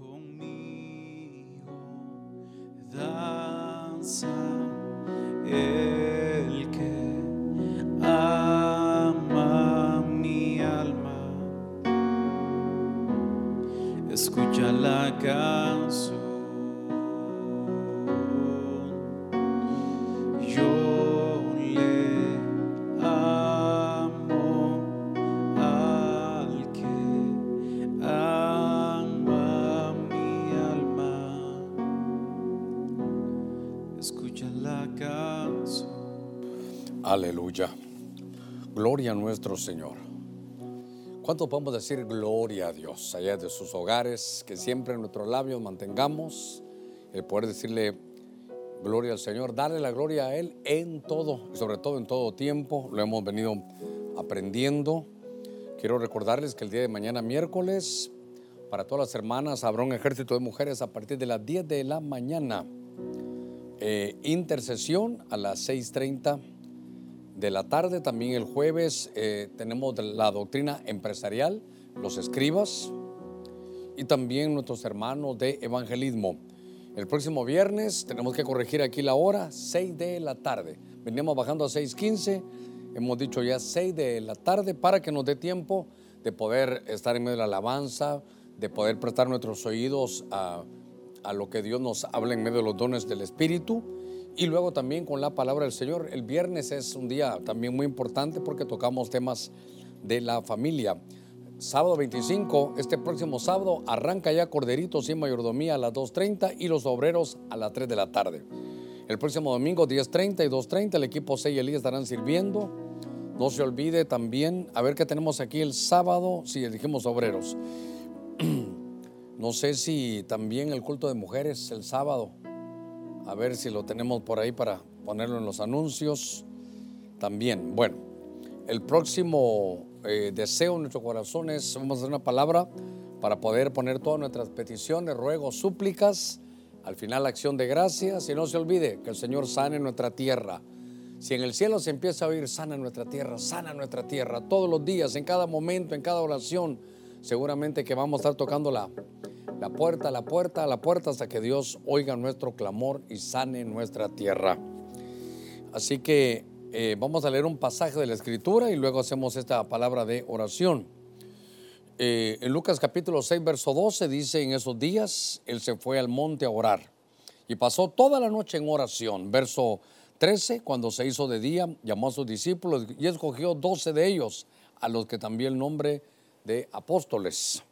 conmigo Gloria a nuestro Señor. ¿Cuánto podemos decir gloria a Dios allá de sus hogares? Que siempre en nuestros labios mantengamos el poder decirle gloria al Señor, darle la gloria a Él en todo, y sobre todo en todo tiempo. Lo hemos venido aprendiendo. Quiero recordarles que el día de mañana, miércoles, para todas las hermanas, habrá un ejército de mujeres a partir de las 10 de la mañana. Eh, intercesión a las 6.30 de la tarde. También el jueves eh, tenemos la doctrina empresarial, los escribas y también nuestros hermanos de evangelismo. El próximo viernes tenemos que corregir aquí la hora, 6 de la tarde. Veníamos bajando a 6.15, hemos dicho ya 6 de la tarde para que nos dé tiempo de poder estar en medio de la alabanza, de poder prestar nuestros oídos a, a lo que Dios nos habla en medio de los dones del Espíritu y luego también con la palabra del Señor. El viernes es un día también muy importante porque tocamos temas de la familia. Sábado 25, este próximo sábado, arranca ya Corderitos y Mayordomía a las 2.30 y los obreros a las 3 de la tarde. El próximo domingo 10.30 y 2.30 el equipo 6 y Elías estarán sirviendo. No se olvide también, a ver qué tenemos aquí el sábado, si dijimos obreros. No sé si también el culto de mujeres el sábado. A ver si lo tenemos por ahí para ponerlo en los anuncios. También, bueno, el próximo eh, deseo en nuestro corazón es, vamos a hacer una palabra para poder poner todas nuestras peticiones, ruegos, súplicas. Al final, acción de gracias. Y no se olvide que el Señor sane nuestra tierra. Si en el cielo se empieza a oír, sana nuestra tierra, sana nuestra tierra, todos los días, en cada momento, en cada oración, seguramente que vamos a estar tocando la, la puerta, la puerta, la puerta hasta que Dios oiga nuestro clamor y sane nuestra tierra. Así que eh, vamos a leer un pasaje de la Escritura y luego hacemos esta palabra de oración. Eh, en Lucas capítulo 6, verso 12 dice, en esos días él se fue al monte a orar y pasó toda la noche en oración. Verso 13, cuando se hizo de día, llamó a sus discípulos y escogió 12 de ellos, a los que también el nombre de apóstoles.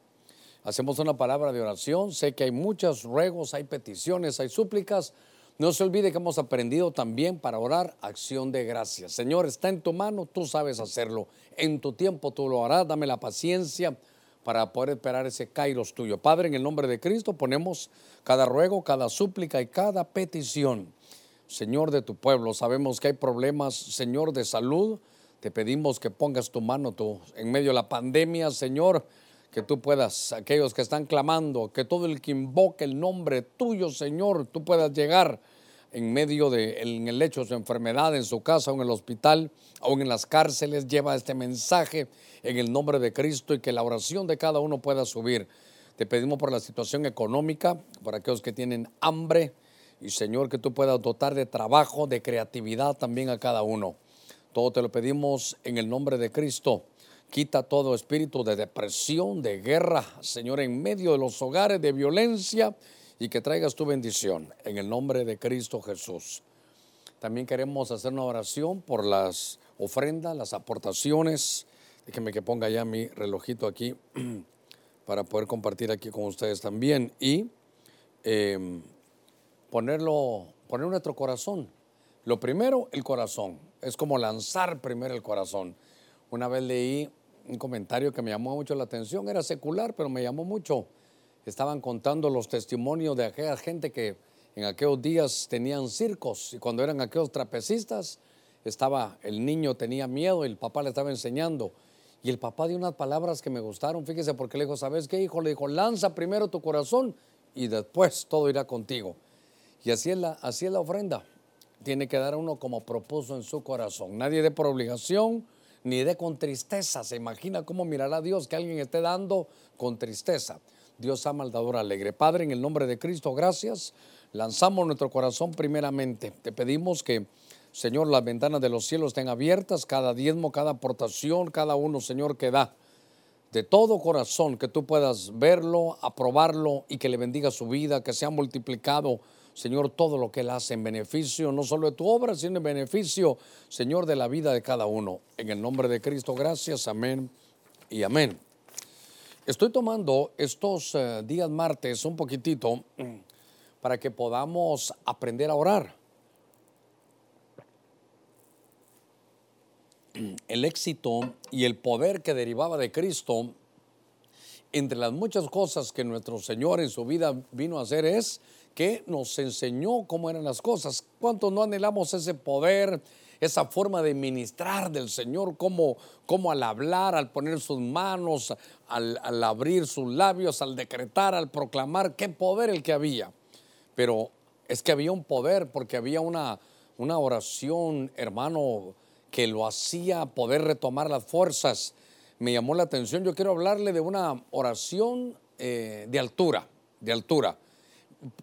Hacemos una palabra de oración. Sé que hay muchos ruegos, hay peticiones, hay súplicas. No se olvide que hemos aprendido también para orar acción de gracias. Señor, está en tu mano, tú sabes hacerlo. En tu tiempo tú lo harás. Dame la paciencia para poder esperar ese kairos tuyo. Padre, en el nombre de Cristo ponemos cada ruego, cada súplica y cada petición. Señor de tu pueblo, sabemos que hay problemas, Señor, de salud. Te pedimos que pongas tu mano tú en medio de la pandemia, Señor que tú puedas, aquellos que están clamando, que todo el que invoque el nombre tuyo, Señor, tú puedas llegar en medio de en el lecho de su enfermedad, en su casa o en el hospital, o en las cárceles, lleva este mensaje en el nombre de Cristo y que la oración de cada uno pueda subir. Te pedimos por la situación económica, por aquellos que tienen hambre, y Señor, que tú puedas dotar de trabajo, de creatividad también a cada uno. Todo te lo pedimos en el nombre de Cristo. Quita todo espíritu de depresión, de guerra, Señor, en medio de los hogares de violencia y que traigas tu bendición en el nombre de Cristo Jesús. También queremos hacer una oración por las ofrendas, las aportaciones. Déjenme que ponga ya mi relojito aquí para poder compartir aquí con ustedes también y eh, ponerlo, poner nuestro corazón. Lo primero, el corazón. Es como lanzar primero el corazón. Una vez leí un comentario que me llamó mucho la atención, era secular, pero me llamó mucho. Estaban contando los testimonios de aquella gente que en aquellos días tenían circos y cuando eran aquellos trapecistas, estaba, el niño tenía miedo y el papá le estaba enseñando. Y el papá dio unas palabras que me gustaron, fíjese, porque le dijo, ¿sabes qué, hijo? Le dijo, lanza primero tu corazón y después todo irá contigo. Y así es la, así es la ofrenda. Tiene que dar uno como propuso en su corazón. Nadie dé por obligación, ni dé con tristeza. Se imagina cómo mirará Dios que alguien esté dando con tristeza. Dios ama al dador alegre. Padre, en el nombre de Cristo, gracias. Lanzamos nuestro corazón primeramente. Te pedimos que, Señor, las ventanas de los cielos estén abiertas, cada diezmo, cada aportación, cada uno, Señor, que da. De todo corazón, que tú puedas verlo, aprobarlo y que le bendiga su vida, que sea multiplicado, Señor, todo lo que él hace en beneficio, no solo de tu obra, sino en beneficio, Señor, de la vida de cada uno. En el nombre de Cristo, gracias, amén y amén. Estoy tomando estos eh, días martes un poquitito para que podamos aprender a orar. El éxito y el poder que derivaba de Cristo, entre las muchas cosas que nuestro Señor en su vida vino a hacer es que nos enseñó cómo eran las cosas. ¿Cuántos no anhelamos ese poder, esa forma de ministrar del Señor, cómo, cómo al hablar, al poner sus manos, al, al abrir sus labios, al decretar, al proclamar, qué poder el que había. Pero es que había un poder porque había una, una oración, hermano, que lo hacía poder retomar las fuerzas. Me llamó la atención, yo quiero hablarle de una oración eh, de altura, de altura.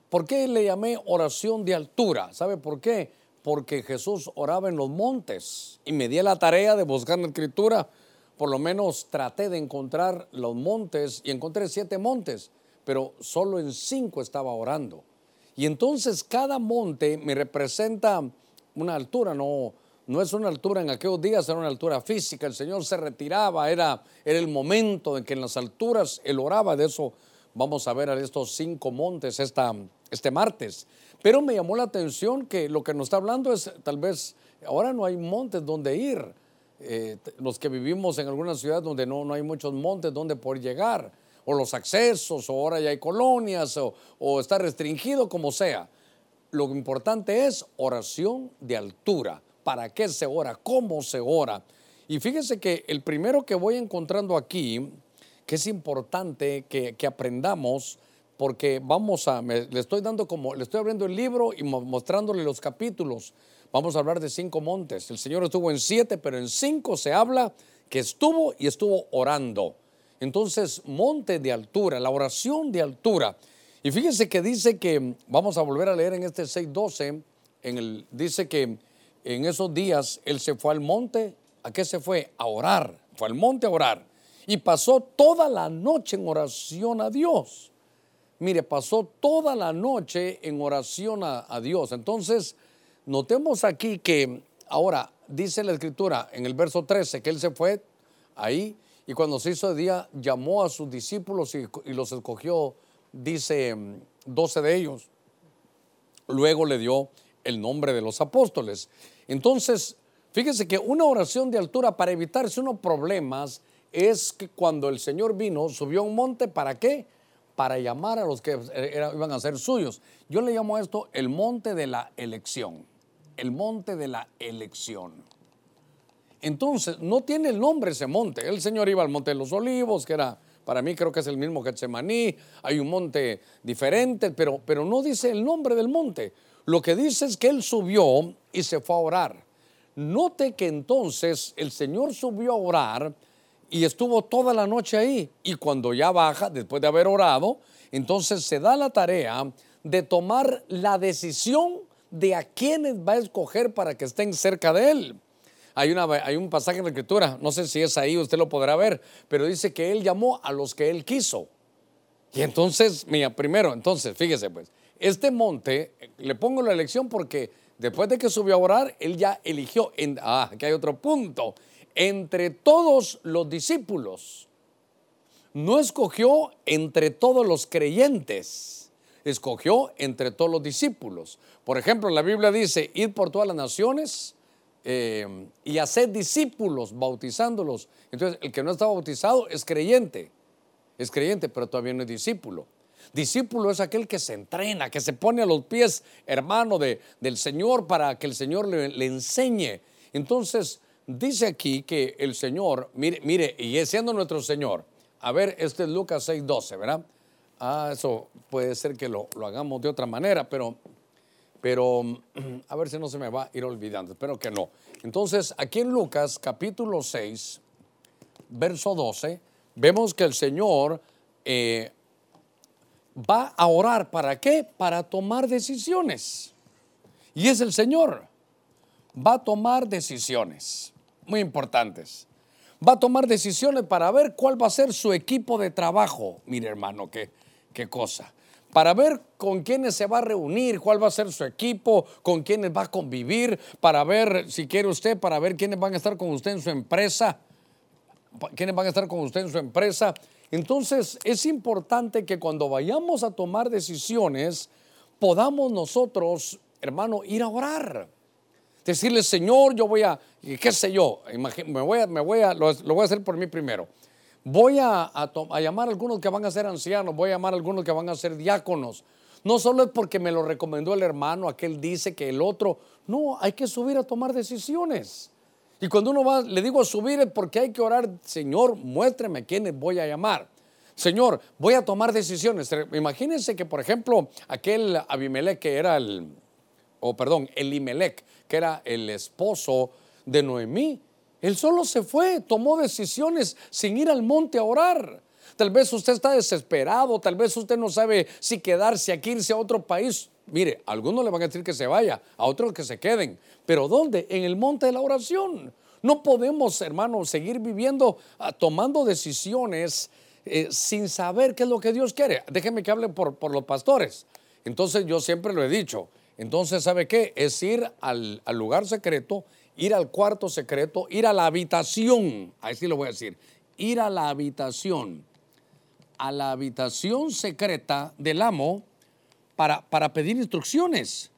¿Por qué le llamé oración de altura? ¿Sabe por qué? Porque Jesús oraba en los montes y me di la tarea de buscar en la escritura. Por lo menos traté de encontrar los montes y encontré siete montes, pero solo en cinco estaba orando. Y entonces cada monte me representa una altura, no, no es una altura en aquellos días, era una altura física. El Señor se retiraba, era, era el momento en que en las alturas Él oraba. De eso vamos a ver estos cinco montes esta, este martes. Pero me llamó la atención que lo que nos está hablando es tal vez, ahora no hay montes donde ir. Eh, los que vivimos en alguna ciudad donde no, no hay muchos montes donde poder llegar, o los accesos, o ahora ya hay colonias, o, o está restringido, como sea. Lo importante es oración de altura. ¿Para qué se ora? ¿Cómo se ora? Y fíjese que el primero que voy encontrando aquí, que es importante que, aprendamos, porque vamos a, me- le estoy dando como, le estoy abriendo el libro y mo- mostrándole los capítulos. Vamos a hablar de cinco montes. El Señor estuvo en siete, pero en cinco se habla que estuvo y estuvo orando. Entonces, monte de altura, la oración de altura. Y fíjese que dice que, vamos a volver a leer en este 6.12, en el, dice que en esos días él se fue al monte, ¿a qué se fue? A orar, fue al monte a orar. Y pasó toda la noche en oración a Dios. Mire, pasó toda la noche en oración a, Dios. Entonces, notemos aquí que ahora dice la escritura en el verso 13 que él se fue ahí y cuando se hizo de día llamó a sus discípulos y, y los escogió, dice, mm, 12 de ellos. Luego le dio el nombre de los apóstoles. Entonces, fíjese que una oración de altura para evitarse unos problemas es que cuando el Señor vino, subió a un monte, ¿para qué? Para llamar a los que iban a ser suyos. Yo le llamo a esto el monte de la elección. El monte de la elección. Entonces, no tiene el nombre ese monte. El Señor iba al monte de los olivos, que era, para mí creo que es el mismo Getsemaní. Hay un monte diferente, pero, pero no dice el nombre del monte. Lo que dice es que Él subió y se fue a orar. Note que entonces el Señor subió a orar y estuvo toda la noche ahí. Y cuando ya baja, después de haber orado, entonces se da la tarea de tomar la decisión de a quiénes va a escoger para que estén cerca de Él. Hay, una, hay un pasaje en la escritura, no sé si es ahí, usted lo podrá ver, pero dice que Él llamó a los que Él quiso. Y entonces, mira, primero, entonces, fíjese pues, este monte, le pongo la elección porque después de que subió a orar, él ya eligió, en, ah, aquí hay otro punto, entre todos los discípulos, no escogió entre todos los creyentes, escogió entre todos los discípulos. Por ejemplo, la Biblia dice, ir por todas las naciones eh, y hacer discípulos, bautizándolos. Entonces, el que no está bautizado es creyente es creyente, pero todavía no es discípulo. Discípulo es aquel que se entrena, que se pone a los pies, hermano, de, del Señor para que el Señor le enseñe. Entonces, dice aquí que el Señor, mire, mire, y siendo nuestro Señor. A ver, este es Lucas 6:12, ¿verdad? Ah, eso puede ser que lo, lo hagamos de otra manera, pero, pero a ver si no se me va a ir olvidando. Espero que no. Entonces, aquí en Lucas capítulo 6, verso 12, vemos que el Señor eh, va a orar. ¿Para qué? Para tomar decisiones. Y es el Señor. Va a tomar decisiones muy importantes. Va a tomar decisiones para ver cuál va a ser su equipo de trabajo. Mire hermano, qué, qué cosa. Para ver con quiénes se va a reunir, cuál va a ser su equipo, con quiénes va a convivir, para ver, si quiere usted, para ver quiénes van a estar con usted en su empresa, quiénes van a estar con usted en su empresa. Entonces es importante que cuando vayamos a tomar decisiones, podamos nosotros, hermano, ir a orar decirle, Señor, yo voy a, qué sé yo, me voy a, me voy a lo, voy a hacer por mí primero. Voy a, a, llamar a algunos que van a ser ancianos, voy a llamar a algunos que van a ser diáconos. No solo es porque me lo recomendó el hermano, aquel dice que el otro. No, hay que subir a tomar decisiones. Y cuando uno va, le digo subir es porque hay que orar, Señor, muéstreme a quiénes voy a llamar. Señor, voy a tomar decisiones. Imagínense que, por ejemplo, aquel Abimelech que era el, o perdón, Elimelech, que era el esposo de Noemí, él solo se fue, tomó decisiones sin ir al monte a orar. Tal vez usted está desesperado, tal vez usted no sabe si quedarse aquí, irse a otro país. Mire, algunos le van a decir que se vaya, a otros que se queden. Pero ¿dónde? En el monte de la oración. No podemos, hermanos, seguir viviendo, ah, tomando decisiones eh, sin saber qué es lo que Dios quiere. Déjenme que hable por los pastores. Entonces yo siempre lo he dicho, entonces, ¿sabe qué? Es ir al, lugar secreto, ir al cuarto secreto, ir a la habitación, ahí sí lo voy a decir, ir a la habitación, a la habitación secreta del amo para, para pedir instrucciones,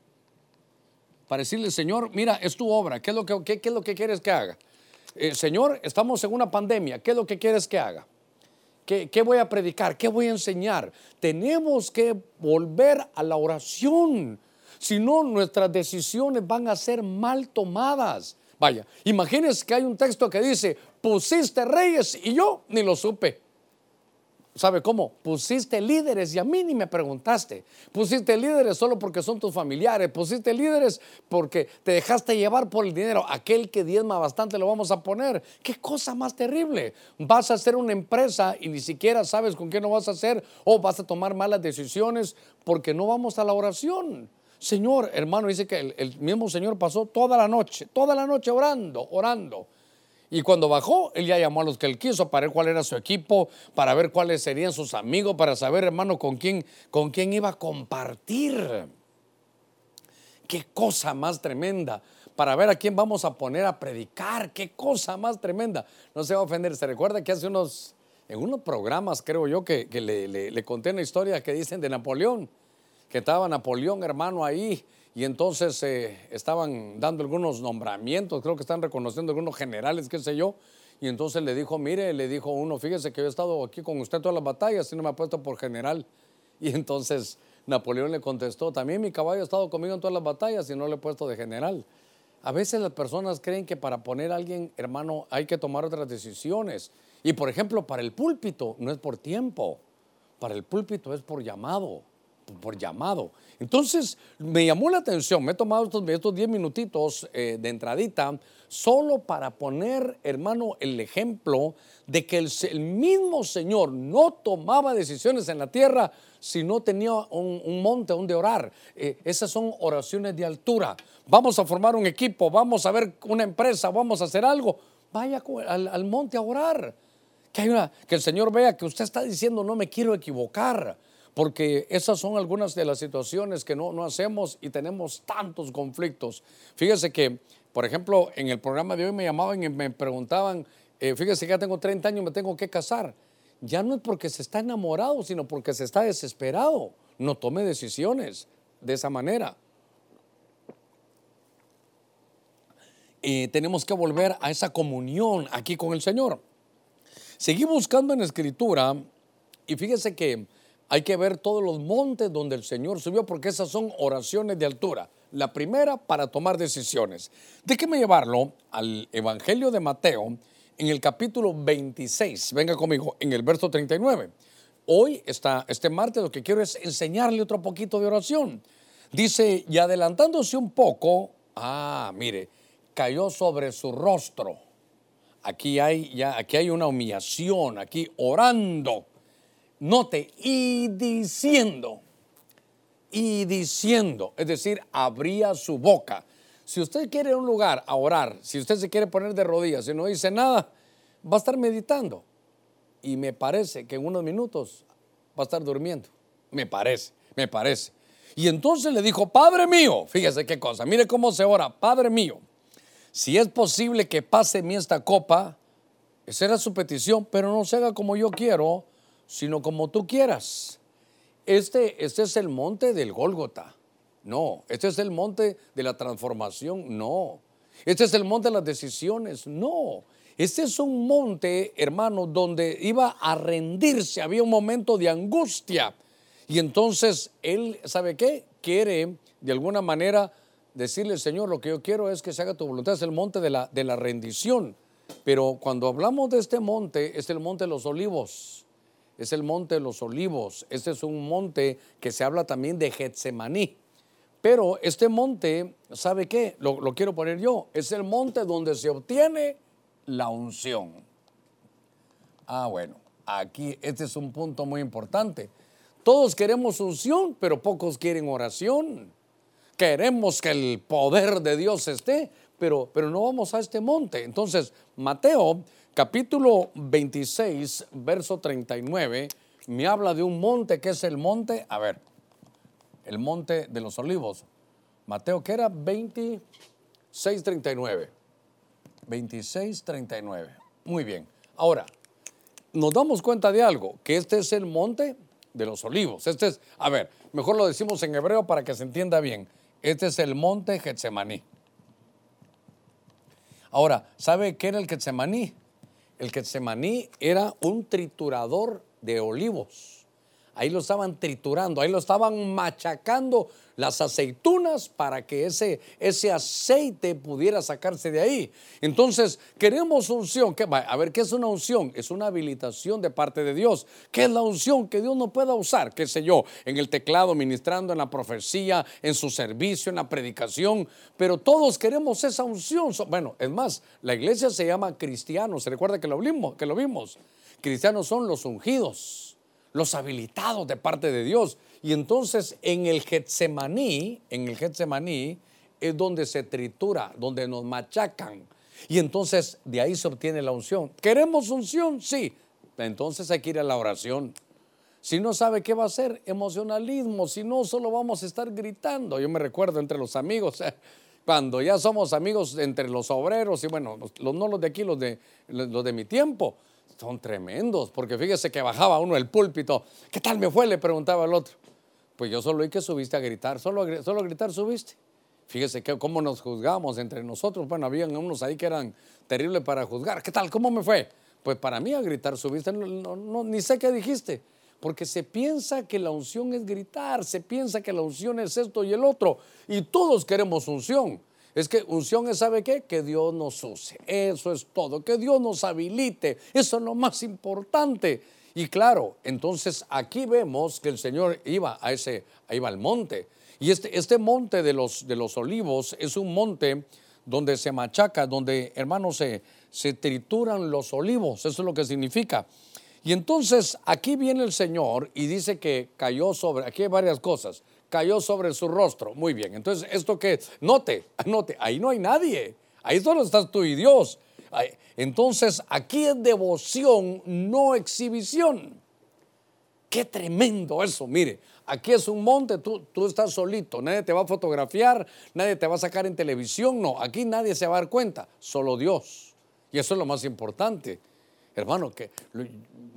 para decirle, Señor, mira, es tu obra, ¿qué es lo que, qué, es lo que quieres que haga? Eh, señor, estamos en una pandemia, ¿qué es lo que quieres que haga? ¿Qué, ¿Qué voy a predicar? ¿Qué voy a enseñar? Tenemos que volver a la oración si no, nuestras decisiones van a ser mal tomadas. Vaya, imagínense que hay un texto que dice, pusiste reyes y yo ni lo supe. ¿Sabe cómo? Pusiste líderes y a mí ni me preguntaste. Pusiste líderes solo porque son tus familiares. Pusiste líderes porque te dejaste llevar por el dinero. Aquel que diezma bastante lo vamos a poner. ¿Qué cosa más terrible? Vas a hacer una empresa y ni siquiera sabes con qué no vas a hacer o vas a tomar malas decisiones porque no vamos a la oración. Señor, hermano, dice que el, mismo Señor pasó toda la noche, toda la noche orando, orando. Y cuando bajó, él ya llamó a los que él quiso para ver cuál era su equipo, para ver cuáles serían sus amigos, para saber, hermano, con quién, con quién iba a compartir. Qué cosa más tremenda. Para ver a quién vamos a poner a predicar. Qué cosa más tremenda. No se va a ofender. Se recuerda que hace unos, en unos programas, creo yo, que, le, le conté una historia que dicen de Napoleón que estaba Napoleón, hermano, ahí, y entonces eh, estaban dando algunos nombramientos, creo que están reconociendo algunos generales, qué sé yo, y entonces le dijo, mire, le dijo uno, fíjese que yo he estado aquí con usted todas las batallas y no me ha puesto por general. Y entonces Napoleón le contestó, también mi caballo ha estado conmigo en todas las batallas y no le he puesto de general. A veces las personas creen que para poner a alguien, hermano, hay que tomar otras decisiones. Y por ejemplo, para el púlpito no es por tiempo, para el púlpito es por llamado por llamado. Entonces me llamó la atención, me he tomado estos, estos 10 minutitos eh, de entradita solo para poner, hermano, el ejemplo de que el, mismo Señor no tomaba decisiones en la tierra si no tenía un, monte donde orar. Eh, esas son oraciones de altura. Vamos a formar un equipo, vamos a ver una empresa, vamos a hacer algo. Vaya al, monte a orar. Que, hay una, que el Señor vea que usted está diciendo no me quiero equivocar porque esas son algunas de las situaciones que no, no hacemos y tenemos tantos conflictos. Fíjese que, por ejemplo, en el programa de hoy me llamaban y me preguntaban, eh, fíjese que ya tengo 30 años, me tengo que casar. Ya no es porque se está enamorado, sino porque se está desesperado. No tome decisiones de esa manera. Y tenemos que volver a esa comunión aquí con el Señor. Seguí buscando en escritura y fíjese que hay que ver todos los montes donde el Señor subió, porque esas son oraciones de altura. La primera para tomar decisiones. Déjeme llevarlo al Evangelio de Mateo en el capítulo 26. Venga conmigo, en el verso 39. Hoy, está, este martes, lo que quiero es enseñarle otro poquito de oración. Dice, y adelantándose un poco, ah, mire, cayó sobre su rostro. Aquí hay, ya, aquí hay una humillación, aquí orando Note, y diciendo, y diciendo, es decir, abría su boca. Si usted quiere un lugar a orar, si usted se quiere poner de rodillas y no dice nada, va a estar meditando. Y me parece que en unos minutos va a estar durmiendo. Me parece, me parece. Y entonces le dijo, Padre mío, fíjese qué cosa, mire cómo se ora, Padre mío, si es posible que pase mi esta copa, esa era su petición, pero no se haga como yo quiero, sino como tú quieras. Este, este es el monte del Gólgota. No, este es el monte de la transformación. No, este es el monte de las decisiones. No, este es un monte, hermano, donde iba a rendirse. Había un momento de angustia. Y entonces él, ¿sabe qué? Quiere de alguna manera decirle, Señor, lo que yo quiero es que se haga tu voluntad. Es el monte de la, de la rendición. Pero cuando hablamos de este monte, es el monte de los olivos. Es el monte de los olivos. Este es un monte que se habla también de Getsemaní. Pero este monte, ¿sabe qué? Lo, lo quiero poner yo. Es el monte donde se obtiene la unción. Ah, bueno, aquí este es un punto muy importante. Todos queremos unción, pero pocos quieren oración. Queremos que el poder de Dios esté, pero, pero no vamos a este monte. Entonces, Mateo capítulo 26, verso 39, me habla de un monte que es el monte, a ver, el monte de los olivos. Mateo, que era 26, 39. 26, 39. Muy bien. Ahora, nos damos cuenta de algo, que este es el monte de los olivos. Este es, a ver, mejor lo decimos en hebreo para que se entienda bien. Este es el monte Getsemaní. Ahora, ¿sabe qué era el Getsemaní? El Getsemaní era un triturador de olivos. Ahí lo estaban triturando, ahí lo estaban machacando las aceitunas para que ese, ese aceite pudiera sacarse de ahí. Entonces, queremos unción. A ver, ¿qué es una unción? Es una habilitación de parte de Dios. ¿Qué es la unción que Dios no pueda usar? ¿Qué sé yo? En el teclado, ministrando, en la profecía, en su servicio, en la predicación. Pero todos queremos esa unción. Bueno, es más, la iglesia se llama cristianos. ¿Se recuerda que lo vimos? Que lo vimos? Cristianos son los ungidos los habilitados de parte de Dios. Y entonces en el Getsemaní, en el Getsemaní es donde se tritura, donde nos machacan. Y entonces de ahí se obtiene la unción. ¿Queremos unción? Sí. Entonces hay que ir a la oración. Si no sabe qué va a hacer, emocionalismo. Si no, solo vamos a estar gritando. Yo me recuerdo entre los amigos, cuando ya somos amigos entre los obreros y bueno, los, no los de aquí, los de, los de mi tiempo son tremendos, porque fíjese que bajaba uno el púlpito, ¿qué tal me fue? Le preguntaba al otro. Pues yo solo oí que subiste a gritar, solo, solo a gritar subiste. Fíjese que cómo nos juzgamos entre nosotros. Bueno, habían unos ahí que eran terribles para juzgar. ¿Qué tal? ¿Cómo me fue? Pues para mí a gritar subiste, no, ni sé qué dijiste. Porque se piensa que la unción es gritar, se piensa que la unción es esto y el otro. Y todos queremos unción. Es que unción es, ¿sabe qué? Que Dios nos use. Eso es todo. Que Dios nos habilite. Eso es lo más importante. Y claro, entonces aquí vemos que el Señor iba a ese, iba al monte. Y este, este monte de los, de los olivos es un monte donde se machaca, donde, hermanos, se, se trituran los olivos. Eso es lo que significa. Y entonces aquí viene el Señor y dice que cayó sobre, aquí hay varias cosas cayó sobre su rostro. Muy bien, entonces, ¿esto qué? Note, note, ahí no hay nadie. Ahí solo estás tú y Dios. Entonces, aquí es devoción, no exhibición. Qué tremendo eso, mire. Aquí es un monte, tú, tú estás solito, nadie te va a fotografiar, nadie te va a sacar en televisión, no, aquí nadie se va a dar cuenta, solo Dios. Y eso es lo más importante. Hermano, que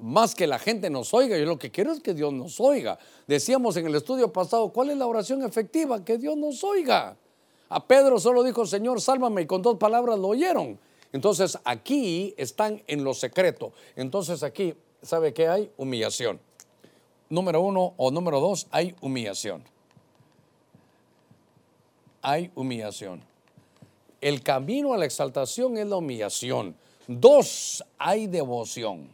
más que la gente nos oiga, yo lo que quiero es que Dios nos oiga. Decíamos en el estudio pasado, ¿cuál es la oración efectiva? Que Dios nos oiga. A Pedro solo dijo, Señor, sálvame, y con dos palabras lo oyeron. Entonces aquí están en lo secreto. Entonces aquí, ¿sabe qué hay? Humillación. Número uno o número dos, hay humillación. Hay humillación. El camino a la exaltación es la humillación. Dos, hay devoción.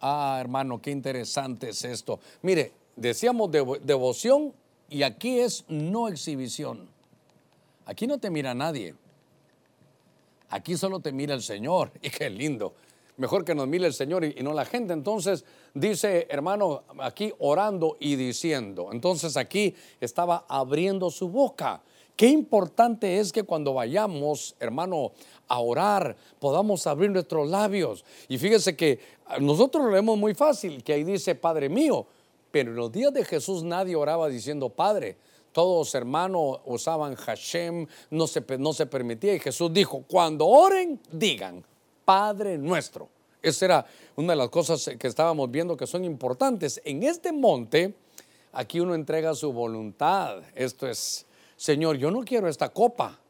Ah, hermano, qué interesante es esto. Mire, decíamos devoción y aquí es no exhibición. Aquí no te mira nadie. Aquí solo te mira el Señor. Y qué lindo. mejor que nos mire el Señor y no la gente. Entonces dice, hermano, aquí orando y diciendo. Entonces aquí estaba abriendo su boca. Qué importante es que cuando vayamos, hermano, a orar, podamos abrir nuestros labios. Y fíjese que nosotros lo vemos muy fácil, que ahí dice, Padre mío, pero en los días de Jesús nadie oraba diciendo Padre. Todos hermanos usaban Hashem, no se, no se permitía. Y Jesús dijo, cuando oren, digan, Padre nuestro. Esa era una de las cosas que estábamos viendo que son importantes. En este monte, aquí uno entrega su voluntad. Esto es, Señor, yo no quiero esta copa.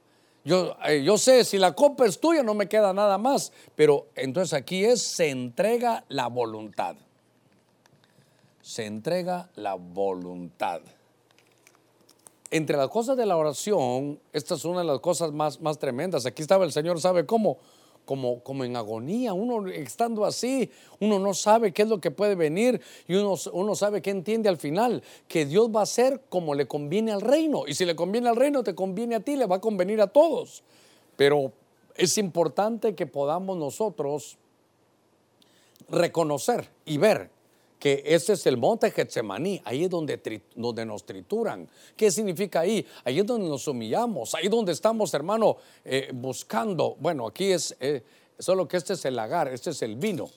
Yo, eh, yo sé, si la copa es tuya, no me queda nada más. Pero entonces aquí es, se entrega la voluntad. Se entrega la voluntad. Entre las cosas de la oración, esta es una de las cosas más, más tremendas. Aquí estaba el Señor, ¿sabe cómo? Como, como en agonía, uno estando así, uno no sabe qué es lo que puede venir y uno, uno sabe que entiende al final, que Dios va a ser como le conviene al reino. Y si le conviene al reino, te conviene a ti, le va a convenir a todos. Pero es importante que podamos nosotros reconocer y ver que ese es el monte Getsemaní, ahí es donde, donde nos trituran. ¿Qué significa ahí? Ahí es donde nos humillamos, ahí es donde estamos, hermano, eh, buscando. Bueno, aquí es, eh, solo que este es el lagar, este es el vino,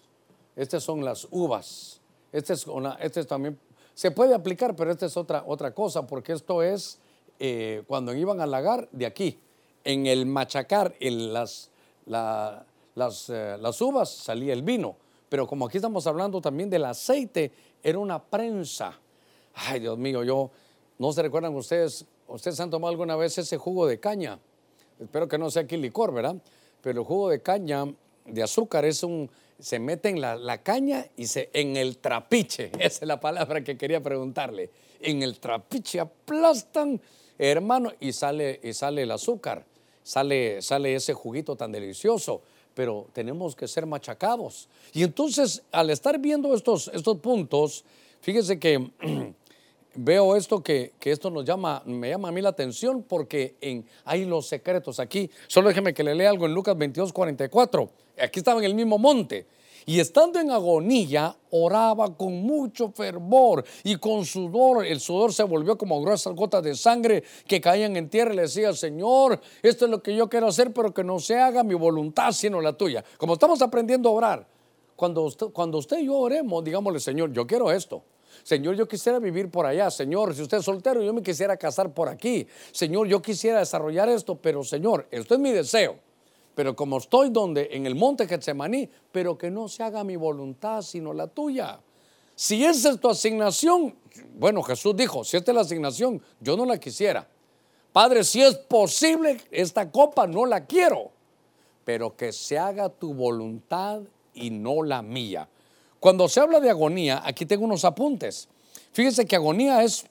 estas son las uvas, este es, una, este es también, se puede aplicar, pero esta es otra, otra cosa, porque esto es eh, cuando iban al lagar de aquí, en el machacar en las, la- las, las uvas salía el vino. Pero como aquí estamos hablando también del aceite, era una prensa. Ay, Dios mío, yo, no se recuerdan ustedes, ustedes han tomado alguna vez ese jugo de caña. Espero que no sea aquí licor, ¿verdad? Pero el jugo de caña de azúcar es un, se mete en la, la caña y se, en el trapiche, esa es la palabra que quería preguntarle. En el trapiche aplastan, hermano, y sale, y sale el azúcar, sale, sale ese juguito tan delicioso pero tenemos que ser machacados. Y entonces, al estar viendo estos, estos puntos, fíjese que veo esto que, que esto nos llama, me llama a mí la atención porque en, hay los secretos aquí. Solo déjeme que le lea algo en Lucas 22, 44. Aquí estaba en el mismo monte. Y estando en agonía, oraba con mucho fervor y con sudor. El sudor se volvió como gruesas gotas de sangre que caían en tierra. Le decía, Señor, esto es lo que yo quiero hacer, pero que no se haga mi voluntad, sino la tuya. Como estamos aprendiendo a orar, cuando usted, cuando usted y yo oremos, digámosle, Señor, yo quiero esto. Señor, yo quisiera vivir por allá. Señor, si usted es soltero, yo me quisiera casar por aquí. Señor, yo quisiera desarrollar esto, pero Señor, esto es mi deseo. Pero como estoy donde en el monte Getsemaní, pero que no se haga mi voluntad sino la tuya. Si esa es tu asignación, bueno, Jesús dijo, si esta es la asignación, yo no la quisiera. Padre, si es posible, esta copa no la quiero, pero que se haga tu voluntad y no la mía. Cuando se habla de agonía, aquí tengo unos apuntes. Fíjese que agonía es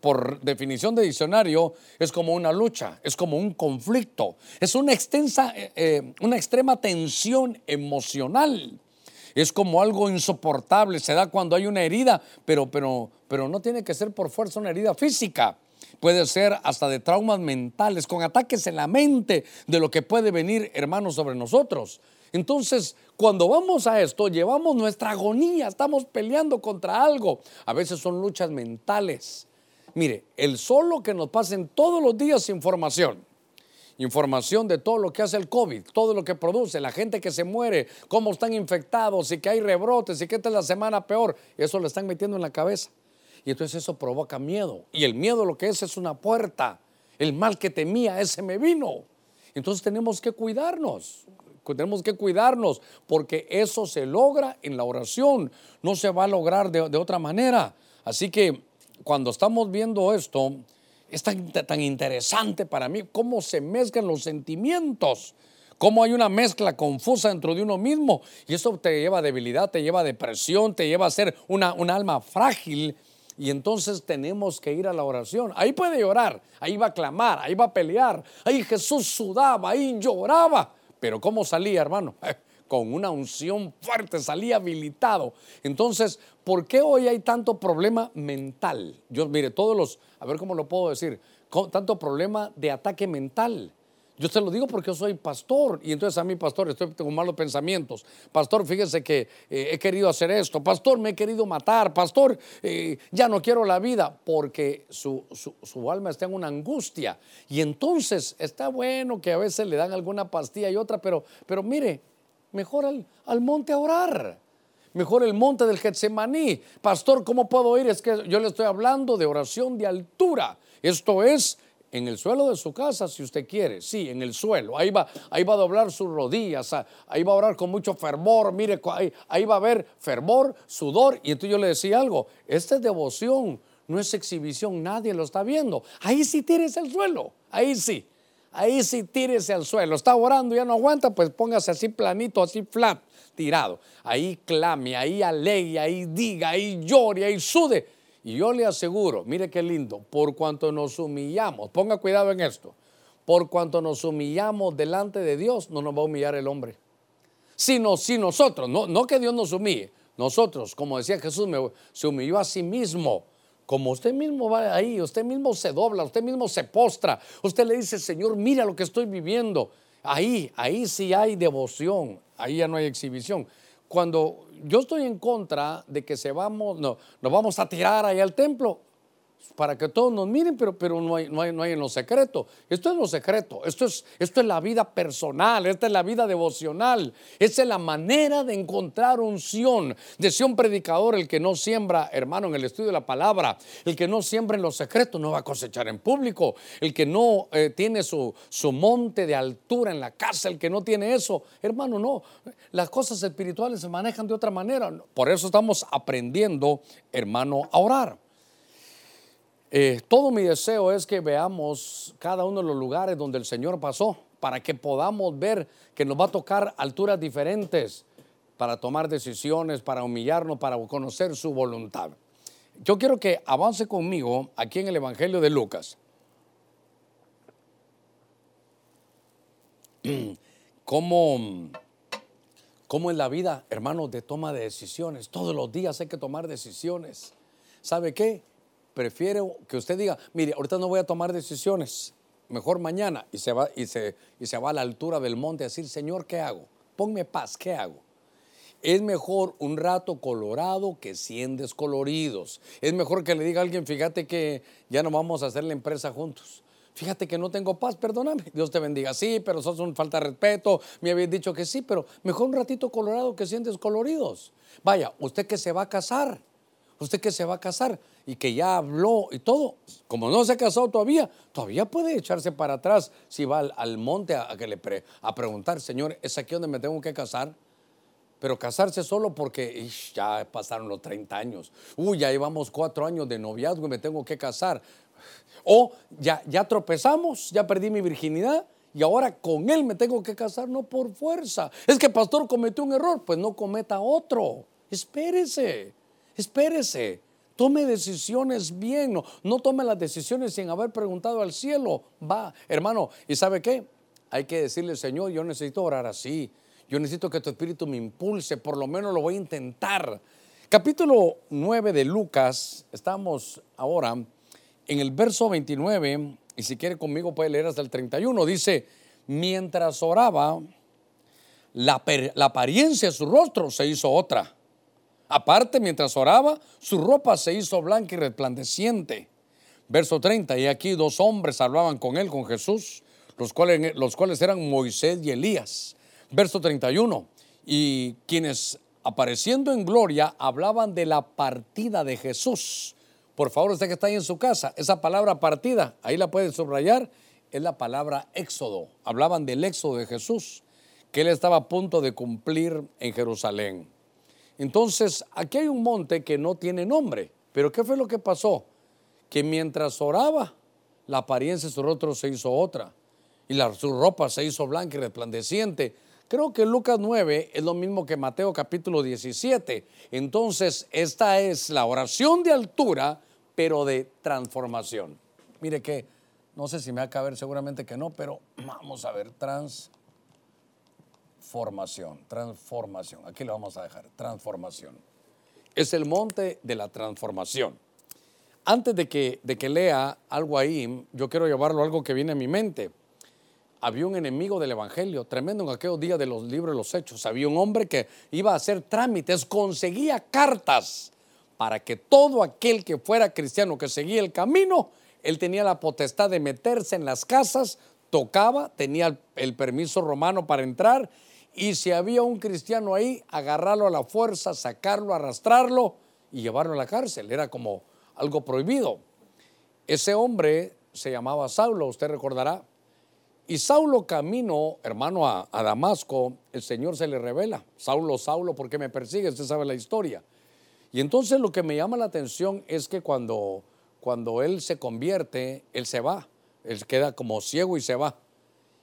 por definición de diccionario, es como una lucha, es como un conflicto, es una extensa, eh, eh, una extrema tensión emocional. Es como algo insoportable, se da cuando hay una herida, pero, pero, pero no tiene que ser por fuerza una herida física. Puede ser hasta de traumas mentales, con ataques en la mente de lo que puede venir, hermanos, sobre nosotros. Entonces, cuando vamos a esto, llevamos nuestra agonía, estamos peleando contra algo. A veces son luchas mentales. Mire, el solo que nos pasen todos los días información. Información de todo lo que hace el COVID, todo lo que produce, la gente que se muere, cómo están infectados y que hay rebrotes y que esta es la semana peor. Eso le están metiendo en la cabeza. Y entonces eso provoca miedo. Y el miedo lo que es es una puerta. El mal que temía, ese me vino. Entonces tenemos que cuidarnos. Tenemos que cuidarnos porque eso se logra en la oración. No se va a lograr de, de otra manera. Así que cuando estamos viendo esto, es tan, tan, interesante para mí cómo se mezclan los sentimientos, cómo hay una mezcla confusa dentro de uno mismo y eso te lleva a debilidad, te lleva a depresión, te lleva a ser una, un alma frágil y entonces tenemos que ir a la oración. Ahí puede llorar, ahí va a clamar, ahí va a pelear, ahí Jesús sudaba, ahí lloraba, pero ¿cómo salía, hermano? con una unción fuerte, salía habilitado. Entonces, ¿por qué hoy hay tanto problema mental? Yo, mire, todos los, a ver cómo lo puedo decir, tanto problema de ataque mental. Yo te lo digo porque yo soy pastor y entonces a mí, pastor, estoy con malos pensamientos. Pastor, fíjese que eh, he querido hacer esto. Pastor, me he querido matar. Pastor, eh, ya no quiero la vida porque su, su- alma está en una angustia. Y entonces está bueno que a veces le dan alguna pastilla y otra, pero, pero mire, mejor al, al monte a orar. Mejor el monte del Getsemaní. Pastor, ¿cómo puedo ir? Es que yo le estoy hablando de oración de altura. Esto es en el suelo de su casa, si usted quiere. Sí, en el suelo. Ahí va, ahí va a doblar sus rodillas. ah, Ahí va a orar con mucho fervor. Mire, ahí, ahí va a haber fervor, sudor. Y entonces yo le decía algo. Esta es devoción, no es exhibición. Nadie lo está viendo. Ahí sí tírese al suelo. Ahí sí. Ahí sí tírese al suelo. Está orando, ya no aguanta, pues póngase así planito, así flat, tirado. Ahí clame, ahí alegue, ahí diga, ahí llore, ahí sude. Y yo le aseguro, mire qué lindo, por cuanto nos humillamos, ponga cuidado en esto, por cuanto nos humillamos delante de Dios, no nos va a humillar el hombre. Sino si nosotros, no, no que Dios nos humille, nosotros, como decía Jesús, me- se humilló a sí mismo. Como usted mismo va ahí, usted mismo se dobla, usted mismo se postra, usted le dice, Señor, mira lo que estoy viviendo. Ahí, ahí sí hay devoción, ahí ya no hay exhibición. Cuando yo estoy en contra de que se vamos, no, nos vamos a tirar ahí al templo, para que todos nos miren, pero, pero no, hay, no, hay, no hay en lo secreto. Esto es lo secreto, esto es, esto es la vida personal, esta es la vida devocional, esta es la manera de encontrar unción. Decía un predicador, el que no siembra, hermano, en el estudio de la palabra, el que no siembra en lo secreto no va a cosechar en público, el que no eh, tiene su, su monte de altura en la casa, el que no tiene eso, hermano, no, las cosas espirituales se manejan de otra manera. Por eso estamos aprendiendo, hermano, a orar. Eh, todo mi deseo es que veamos cada uno de los lugares donde el Señor pasó, para que podamos ver que nos va a tocar alturas diferentes para tomar decisiones, para humillarnos, para conocer su voluntad. Yo quiero que avance conmigo aquí en el Evangelio de Lucas. ¿Cómo, cómo en la vida, hermanos, de toma de decisiones? Todos los días hay que tomar decisiones. ¿Sabe qué? Prefiero que usted diga, mire, ahorita no voy a tomar decisiones, mejor mañana, y se va, y se, va a la altura del monte a decir, Señor, ¿qué hago? Ponme paz, ¿qué hago? Es mejor un rato colorado que 100 descoloridos. Es mejor que le diga a alguien, fíjate que ya no vamos a hacer la empresa juntos. Fíjate que no tengo paz, perdóname. Dios te bendiga. Sí, pero sos un falta de respeto. Me habías dicho que sí, pero mejor un ratito colorado que 100 descoloridos. Vaya, usted que se va a casar, usted que se va a casar y que ya habló y todo, como no se ha casado todavía, todavía puede echarse para atrás si va al, al monte a, a que le pre- a preguntar, Señor, ¿es aquí donde me tengo que casar? Pero casarse solo porque ish, ya pasaron los 30 años. Uy, ya llevamos cuatro años de noviazgo y me tengo que casar. O ya, ya tropezamos, ya perdí mi virginidad y ahora con él me tengo que casar, no por fuerza. Es que pastor cometió un error, pues no cometa otro. Espérese, espérese. Tome decisiones bien, no, no tome las decisiones sin haber preguntado al cielo. Va, hermano, ¿y sabe qué? Hay que decirle, Señor, yo necesito orar así. Yo necesito que tu espíritu me impulse, por lo menos lo voy a intentar. Capítulo 9 de Lucas, estamos ahora en el verso 29, y si quiere conmigo puede leer hasta el 31, dice, mientras oraba, la, apariencia de su rostro se hizo otra. Aparte, mientras oraba, su ropa se hizo blanca y resplandeciente. Verso 30, y aquí dos hombres hablaban con él, con Jesús, los cuales, los cuales eran Moisés y Elías. Verso 31, y quienes apareciendo en gloria hablaban de la partida de Jesús. Por favor, usted que está ahí en su casa, esa palabra partida, ahí la puede subrayar, es la palabra éxodo. Hablaban del éxodo de Jesús, que él estaba a punto de cumplir en Jerusalén. Entonces, aquí hay un monte que no tiene nombre, pero ¿qué fue lo que pasó? Que mientras oraba, la apariencia de su rostro se hizo otra y su ropa se hizo blanca y resplandeciente. Creo que Lucas 9 es lo mismo que Mateo capítulo 17. Entonces, esta es la oración de altura, pero de transformación. Mire que, no sé si me va a caber, seguramente que no, pero vamos a ver, transformación, transformación. Aquí lo vamos a dejar, transformación. Es el monte de la transformación. Antes de que, de que lea algo ahí, yo quiero llevarlo a algo que viene a mi mente. había un enemigo del Evangelio, tremendo en aquellos días de los libros de los Hechos. Había un hombre que iba a hacer trámites, conseguía cartas para que todo aquel que fuera cristiano, que seguía el camino, él tenía la potestad de meterse en las casas, tocaba, tenía el, permiso romano para entrar, y si había un cristiano ahí, agarrarlo a la fuerza, sacarlo, arrastrarlo y llevarlo a la cárcel. Era como algo prohibido. Ese hombre se llamaba Saulo, usted recordará. Y Saulo camino, hermano, a, Damasco, el Señor se le revela. Saulo, Saulo, ¿por qué me persigues? Usted sabe la historia. Y entonces lo que me llama la atención es que cuando, cuando él se convierte, él se va. Él queda como ciego y se va.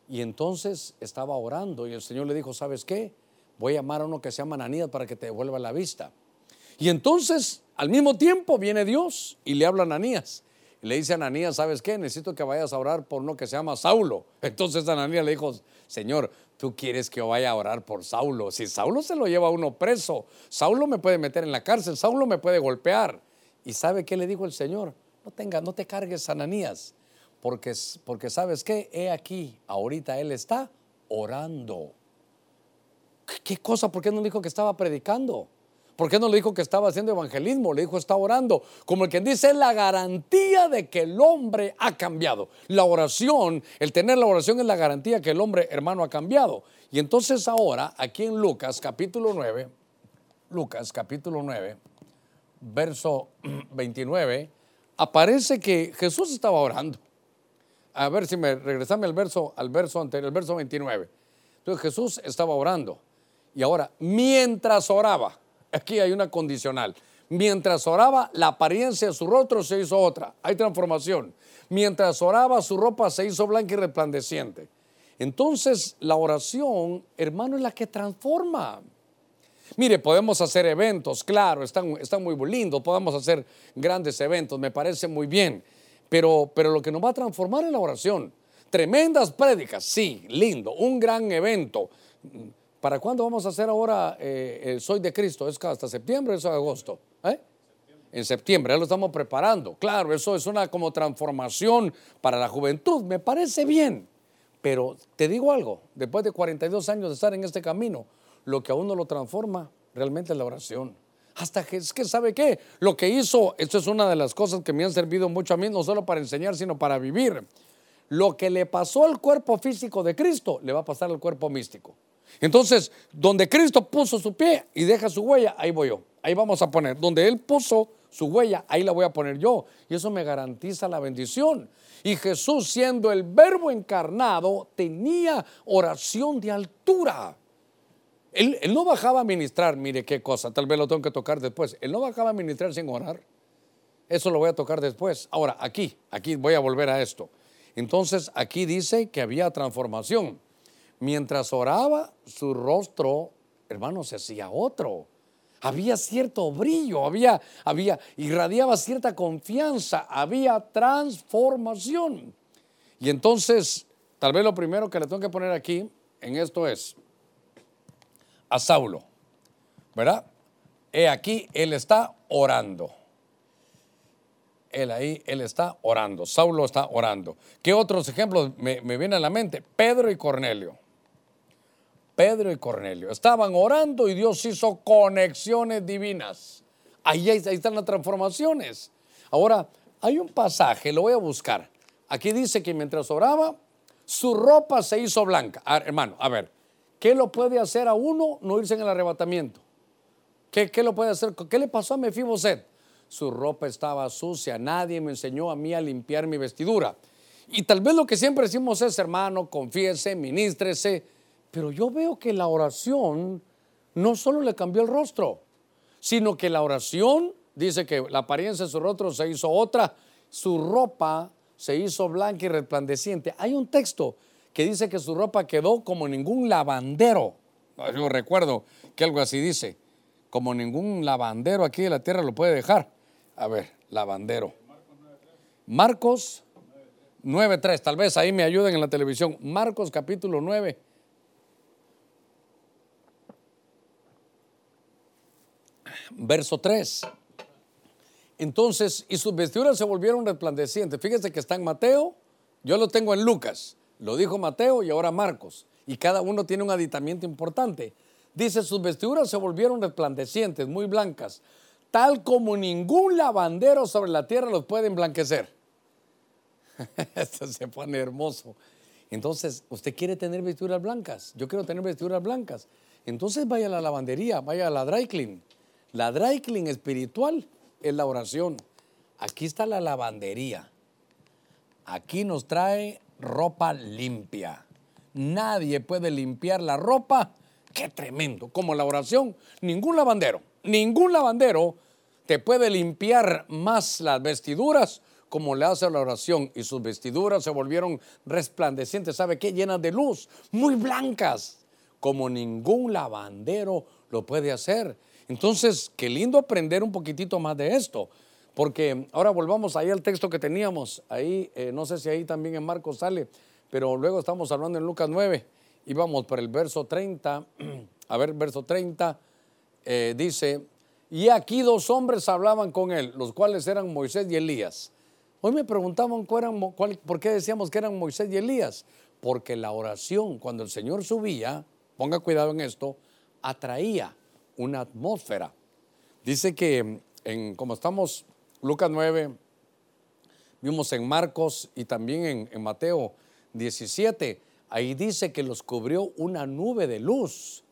Y entonces estaba orando y el Señor le dijo, ¿sabes qué? Voy a llamar a uno que se llama Ananías para que te devuelva la vista. Y entonces, al mismo tiempo, viene Dios y le habla a Ananías. Y le dice a Ananías, ¿sabes qué? Necesito que vayas a orar por uno que se llama Saulo. Entonces Ananías le dijo, Señor, tú quieres que yo vaya a orar por Saulo. Si Saulo se lo lleva a uno preso, Saulo me puede meter en la cárcel, Saulo me puede golpear. ¿Y sabe qué le dijo el Señor? No, tenga, no te cargues, Ananías, porque, porque sabes qué, he aquí, ahorita él está orando. ¿Qué, cosa? ¿Por qué no dijo que estaba predicando? ¿Por qué no le dijo que estaba haciendo evangelismo? Le dijo está orando. Como el que dice, es la garantía de que el hombre ha cambiado. La oración, el tener la oración es la garantía que el hombre, hermano, ha cambiado. Y entonces ahora, aquí en Lucas capítulo 9, Lucas capítulo 9, verso 29, aparece que Jesús estaba orando. A ver si me regresame al verso, al verso anterior, el verso 29. Entonces Jesús estaba orando. Y ahora, mientras oraba, aquí hay una condicional. Mientras oraba, la apariencia de su rostro se hizo otra. Hay transformación. Mientras oraba, su ropa se hizo blanca y resplandeciente. Entonces, la oración, hermano, es la que transforma. Mire, podemos hacer eventos, claro, están, están muy lindos, podemos hacer grandes eventos, me parece muy bien, pero, pero lo que nos va a transformar es la oración. Tremendas prédicas, sí, lindo, un gran evento. ¿Para cuándo vamos a hacer ahora eh, el Soy de Cristo? ¿Es hasta septiembre o es agosto? ¿Eh? En septiembre, ya lo estamos preparando. Claro, eso es una como transformación para la juventud, me parece bien. Pero te digo algo, después de 42 años de estar en este camino, lo que a uno lo transforma realmente es la oración. Hasta que es que sabe qué, lo que hizo, esto es una de las cosas que me han servido mucho a mí, no solo para enseñar, sino para vivir. Lo que le pasó al cuerpo físico de Cristo, le va a pasar al cuerpo místico. Entonces, donde Cristo puso su pie y deja su huella, ahí voy yo. Ahí vamos a poner. Donde Él puso su huella, ahí la voy a poner yo. Y eso me garantiza la bendición. Y Jesús, siendo el verbo encarnado, tenía oración de altura. Él, no bajaba a ministrar, mire qué cosa, tal vez lo tengo que tocar después. Él no bajaba a ministrar sin orar. Eso lo voy a tocar después. Ahora, aquí, aquí voy a volver a esto. Entonces, aquí dice que había transformación. Mientras oraba, su rostro, hermano, se hacía otro. Había cierto brillo, había, había, irradiaba cierta confianza, había transformación. Y entonces, tal vez lo primero que le tengo que poner aquí en esto es a Saulo, ¿verdad? He aquí, él está orando. Él ahí, él está orando. Saulo está orando. ¿Qué otros ejemplos me, vienen a la mente? Pedro y Cornelio. Pedro y Cornelio. Estaban orando y Dios hizo conexiones divinas. Ahí, ahí, están las transformaciones. Ahora, hay un pasaje, lo voy a buscar. Aquí dice que mientras oraba, su ropa se hizo blanca. A ver, hermano, a ver, ¿qué lo puede hacer a uno no irse en el arrebatamiento? ¿Qué, qué lo puede hacer? ¿Qué le pasó a Mefiboset? Su ropa estaba sucia, nadie me enseñó a mí a limpiar mi vestidura. Y tal vez lo que siempre decimos es, hermano, confiese, ministrese, pero yo veo que la oración no solo le cambió el rostro, sino que la oración dice que la apariencia de su rostro se hizo otra, su ropa se hizo blanca y resplandeciente. Hay un texto que dice que su ropa quedó como ningún lavandero. Yo recuerdo que algo así dice, como ningún lavandero aquí de la tierra lo puede dejar. A ver, lavandero. Marcos 9.3, tal vez ahí me ayuden en la televisión. Marcos capítulo 9. verso 3. Entonces, y sus vestiduras se volvieron resplandecientes. Fíjese que está en Mateo, yo lo tengo en Lucas. Lo dijo Mateo y ahora Marcos. Y cada uno tiene un aditamiento importante. Dice, sus vestiduras se volvieron resplandecientes, muy blancas, tal como ningún lavandero sobre la tierra los puede emblanquecer. Esto se pone hermoso. Entonces, usted quiere tener vestiduras blancas. Yo quiero tener vestiduras blancas. Entonces vaya a la lavandería, vaya a la dry. La dry espiritual es la oración. Aquí está la lavandería. Aquí nos trae ropa limpia. Nadie puede limpiar la ropa. Qué tremendo. Como la oración, ningún lavandero, ningún lavandero te puede limpiar más las vestiduras como le hace la oración y sus vestiduras se volvieron resplandecientes, ¿sabe qué? Llenas de luz, muy blancas, como ningún lavandero lo puede hacer. Entonces, qué lindo aprender un poquitito más de esto, porque ahora volvamos ahí al texto que teníamos, ahí, eh, no sé si ahí también en Marcos sale, pero luego estamos hablando en Lucas 9, y vamos por el verso 30, a ver, verso 30, eh, dice, y aquí dos hombres hablaban con él, los cuales eran Moisés y Elías. Hoy me preguntaban por qué decíamos que eran Moisés y Elías. Porque la oración, cuando el Señor subía, ponga cuidado en esto, atraía una atmósfera. Dice que, en, como estamos, Lucas 9, vimos en Marcos y también en, Mateo 17, ahí dice que los cubrió una nube de luz.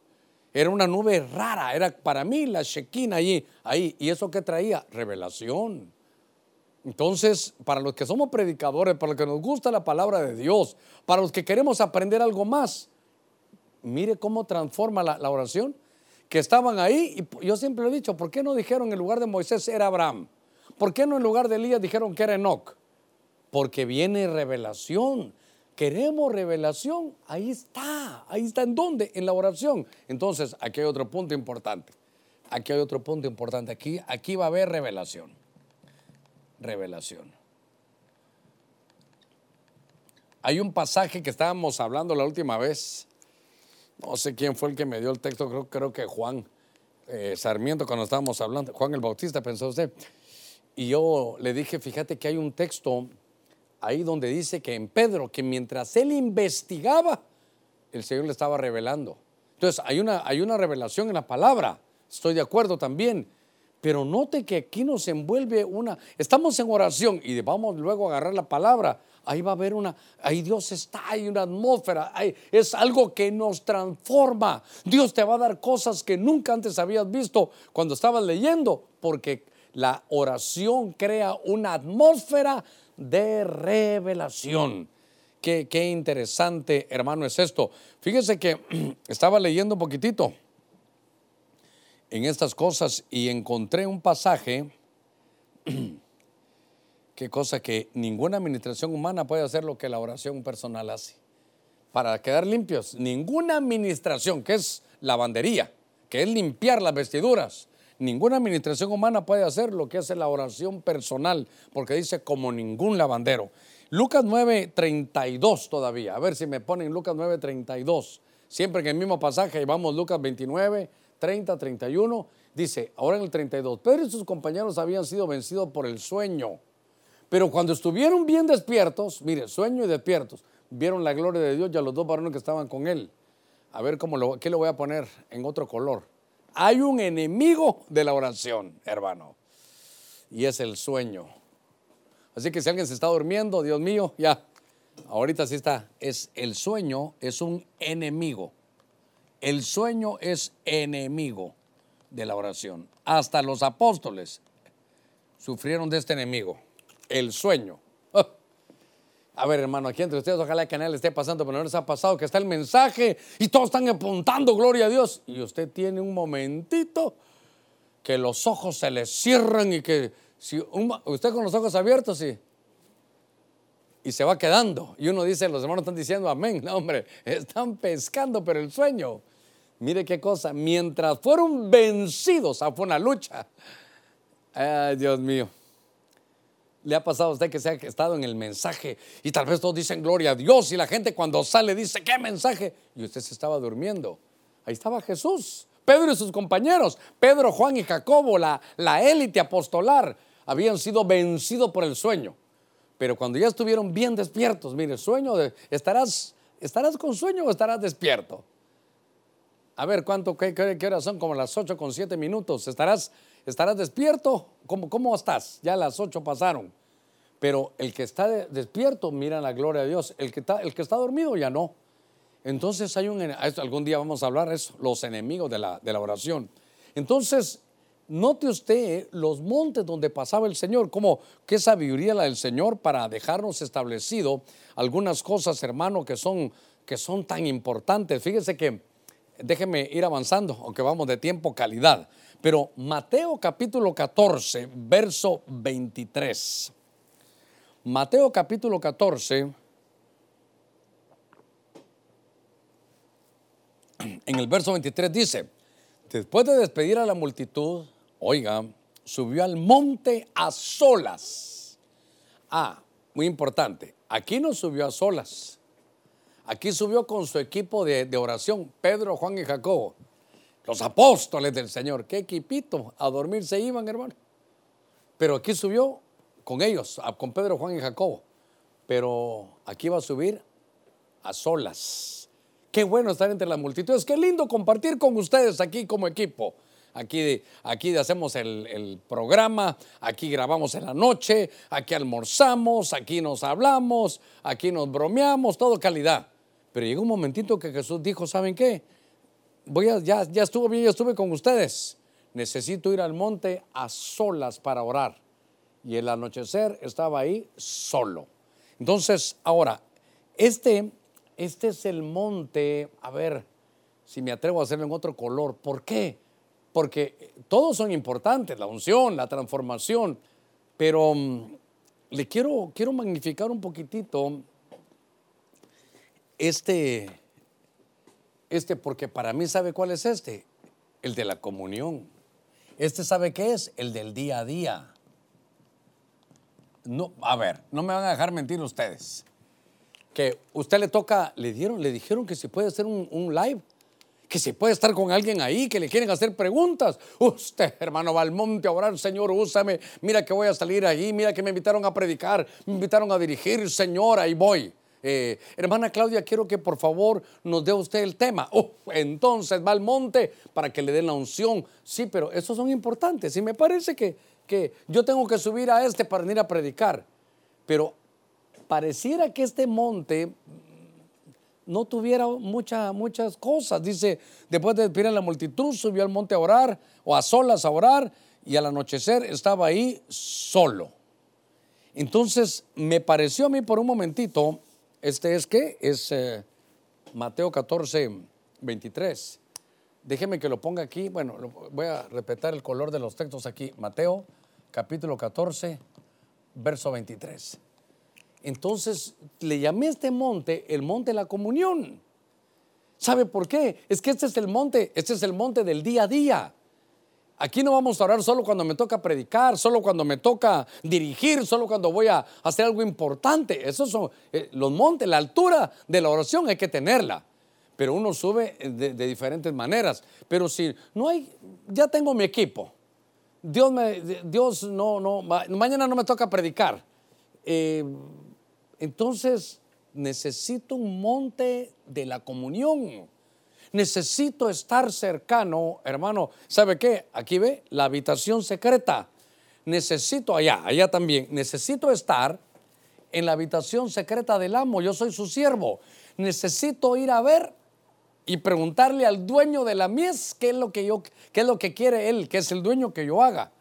Era una nube rara, era para mí la Shekinah allí, ahí. ¿Y eso que traía? Revelación. Entonces, para los que somos predicadores, para los que nos gusta la palabra de Dios, para los que queremos aprender algo más, mire cómo transforma la, oración. Que estaban ahí, y yo siempre lo he dicho, ¿por qué no dijeron en lugar de Moisés era Abraham? ¿Por qué no en lugar de Elías dijeron que era Enoch? Porque viene revelación. Queremos revelación, ahí está, ahí está en dónde, en la oración. Entonces, aquí hay otro punto importante. Aquí hay otro punto importante. Aquí, aquí va a haber revelación revelación. Hay un pasaje que estábamos hablando la última vez. No sé quién fue el que me dio el texto, creo, que Juan eh, Sarmiento, cuando estábamos hablando, Juan el Bautista, pensó usted. Y yo le dije, fíjate que hay un texto ahí donde dice que en Pedro, que mientras él investigaba, el Señor le estaba revelando. Entonces, hay una, hay una revelación en la palabra. Estoy de acuerdo también. Pero note que aquí nos envuelve una, estamos en oración y vamos luego a agarrar la palabra. Ahí va a haber una, ahí Dios está, hay una atmósfera, es algo que nos transforma. Dios te va a dar cosas que nunca antes habías visto cuando estabas leyendo, porque la oración crea una atmósfera de revelación. Qué, interesante, hermano, es esto. Fíjese que estaba leyendo un poquitito en estas cosas y encontré un pasaje, qué cosa que ninguna administración humana puede hacer lo que la oración personal hace. Para quedar limpios, ninguna administración, que es lavandería, que es limpiar las vestiduras, ninguna administración humana puede hacer lo que hace la oración personal, porque dice como ningún lavandero. Lucas 9:32 todavía, a ver si me ponen Lucas 9:32, siempre en el mismo pasaje, vamos Lucas 29, 30, 31, dice, ahora en el 32, Pedro y sus compañeros habían sido vencidos por el sueño, pero cuando estuvieron bien despiertos, mire, sueño y despiertos, vieron la gloria de Dios y a los dos varones que estaban con él. A ver cómo lo, qué le voy a poner en otro color. Hay un enemigo de la oración, hermano, y es el sueño. Así que si alguien se está durmiendo, Dios mío, ya, ahorita sí está, es el sueño, es un enemigo. El sueño es enemigo de la oración. Hasta los apóstoles sufrieron de este enemigo, el sueño. A ver, hermano, aquí entre ustedes, ojalá nadie le esté pasando, pero no les ha pasado que está el mensaje y todos están apuntando gloria a Dios. Y usted tiene un momentito que los ojos se le cierran y que si usted con los ojos abiertos, sí. Y se va quedando. Y uno dice, los hermanos están diciendo amén. No, hombre, están pescando, pero el sueño Mire qué cosa, mientras fueron vencidos, ah, fue una lucha. Ay, Dios mío. ¿Le ha pasado a usted que se ha estado en el mensaje y tal vez todos dicen gloria a Dios y la gente cuando sale dice, ¿qué mensaje? Y usted se estaba durmiendo. Ahí estaba Jesús, Pedro y sus compañeros, Pedro, Juan y Jacobo, la, la élite apostolar, habían sido vencidos por el sueño. Pero cuando ya estuvieron bien despiertos, mire, sueño, de, estarás, estarás con sueño o estarás despierto. A ver, ¿cuánto, qué, qué, horas son? Como las 8 con 7 minutos. ¿Estarás, estarás despierto? ¿Cómo, ¿Cómo estás? Ya las 8 pasaron. Pero el que está de- despierto, mira la gloria de Dios. El que está, el que está dormido ya no. Entonces hay un, algún día vamos a hablar de eso, los enemigos de la, de la oración. Entonces, note usted los montes donde pasaba el Señor, como qué sabiduría la del Señor para dejarnos establecido algunas cosas, hermano, que son, que son tan importantes. Fíjese que, déjeme ir avanzando, aunque vamos de tiempo calidad, pero Mateo capítulo 14, verso 23. Mateo capítulo 14, en el verso 23 dice, después de despedir a la multitud, oiga, subió al monte a solas. Ah, muy importante, aquí no subió a solas, aquí subió con su equipo de, oración, Pedro, Juan y Jacobo, los apóstoles del Señor. ¿Qué equipito? A dormir se iban, hermano. Pero aquí subió con ellos, con Pedro, Juan y Jacobo. Pero aquí va a subir a solas. Qué bueno estar entre las multitudes. Qué lindo compartir con ustedes aquí como equipo. Aquí, aquí hacemos el, el programa, aquí grabamos en la noche, aquí almorzamos, aquí nos hablamos, aquí nos bromeamos, todo calidad. Pero llegó un momentito que Jesús dijo, ¿saben qué? Voy a, ya, ya estuvo bien, ya estuve con ustedes. Necesito ir al monte a solas para orar. Y el anochecer estaba ahí solo. Entonces, ahora, este, este es el monte, a ver si me atrevo a hacerlo en otro color. ¿Por qué? Porque todos son importantes, la unción, la transformación, pero mm, le quiero, quiero magnificar un poquitito este, este, porque para mí sabe cuál es este, el de la comunión. Este sabe qué es, el del día a día. No, a ver, no me van a dejar mentir ustedes. Que usted le toca, le dieron, le dijeron que se puede hacer un, live, que se puede estar con alguien ahí, que le quieren hacer preguntas. Usted, hermano, va al monte orar, Señor, úsame. Mira que voy a salir ahí, mira que me invitaron a predicar, me invitaron a dirigir, Señor, ahí voy. Eh, hermana Claudia, quiero que por favor nos dé usted el tema. Uf, entonces va al monte para que le den la unción. Sí, pero esos son importantes. Y me parece que, que yo tengo que subir a este para venir a predicar. Pero pareciera que este monte no tuviera mucha- muchas cosas. Dice, después de despedir a la multitud, subió al monte a orar o a solas a orar y al anochecer estaba ahí solo. Entonces, me pareció a mí por un momentito, este es que es eh, Mateo 14, 23. Déjeme que lo ponga aquí. Bueno, voy a respetar el color de los textos aquí. Mateo capítulo 14, verso 23. Entonces le llamé a este monte el monte de la comunión. ¿Sabe por qué? Es que este es el monte, este es el monte del día a día. Aquí no vamos a orar solo cuando me toca predicar, solo cuando me toca dirigir, solo cuando voy a hacer algo importante. Esos son eh, los montes, la altura de la oración hay que tenerla. Pero uno sube de, de diferentes maneras. Pero si no hay, ya tengo mi equipo. Dios, Dios no, no, ma- mañana no me toca predicar. Eh, entonces necesito un monte de la comunión. Necesito estar cercano, hermano. ¿Sabe qué? Aquí ve la habitación secreta. Necesito allá, allá también. Necesito estar en la habitación secreta del amo. Yo soy su siervo. Necesito ir a ver y preguntarle al dueño de la mies qué es lo que yo, qué es lo que quiere él, que es el dueño que yo haga.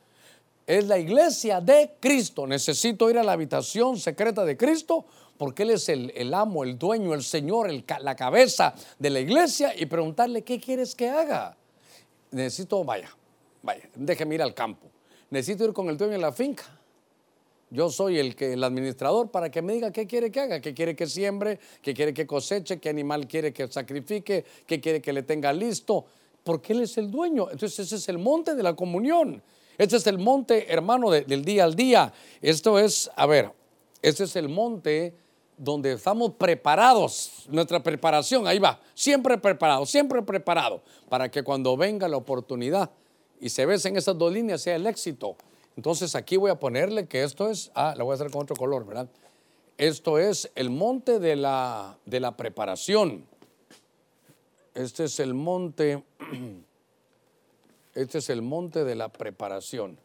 Es la iglesia de Cristo. Necesito ir a la habitación secreta de Cristo porque Él es el, amo, el dueño, el Señor, la cabeza de la iglesia y preguntarle qué quieres que haga. Necesito, vaya, vaya, déjeme ir al campo. Necesito ir con el dueño de la finca. Yo soy el, que, el administrador para que me diga qué quiere que haga, qué quiere que siembre, qué quiere que coseche, qué animal quiere que sacrifique, qué quiere que le tenga listo, porque Él es el dueño. Entonces ese es el monte de la comunión. Este es el monte, hermano, de- del día al día. Esto es, a ver, este es el monte donde estamos preparados, nuestra preparación, ahí va, siempre preparado, siempre preparado, para que cuando venga la oportunidad y se besen esas dos líneas sea el éxito. Entonces aquí voy a ponerle que esto es, ah, la voy a hacer con otro color, ¿verdad? Esto es el monte de la, de la preparación. Este es el monte, este es el monte de la preparación.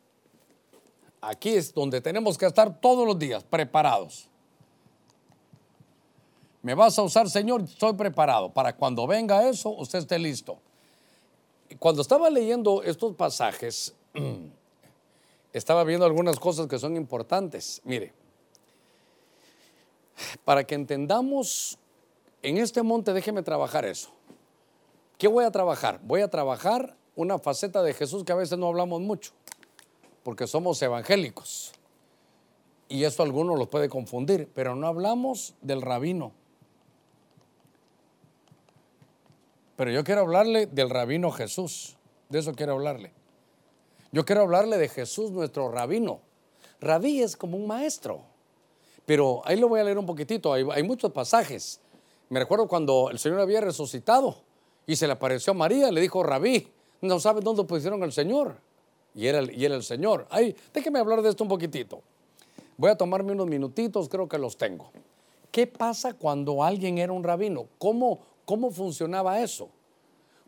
Aquí es donde tenemos que estar todos los días preparados. Me vas a usar, Señor, estoy preparado. Para cuando venga eso, usted esté listo. Cuando estaba leyendo estos pasajes, estaba viendo algunas cosas que son importantes. Mire, para que entendamos en este monte, déjeme trabajar eso. ¿Qué voy a trabajar? Voy a trabajar una faceta de Jesús que a veces no hablamos mucho, porque somos evangélicos. Y eso algunos los puede confundir, pero no hablamos del rabino. Pero yo quiero hablarle del rabino Jesús. De eso quiero hablarle. Yo quiero hablarle de Jesús, nuestro rabino. Rabí es como un maestro. Pero ahí lo voy a leer un poquitito. Hay, muchos pasajes. Me recuerdo cuando el Señor había resucitado y se le apareció a María, le dijo, Rabí, no sabes dónde pusieron al Señor. Y era, y era el Señor. Ay, déjeme hablar de esto un poquitito. Voy a tomarme unos minutitos, creo que los tengo. ¿Qué pasa cuando alguien era un rabino? ¿Cómo, cómo funcionaba eso?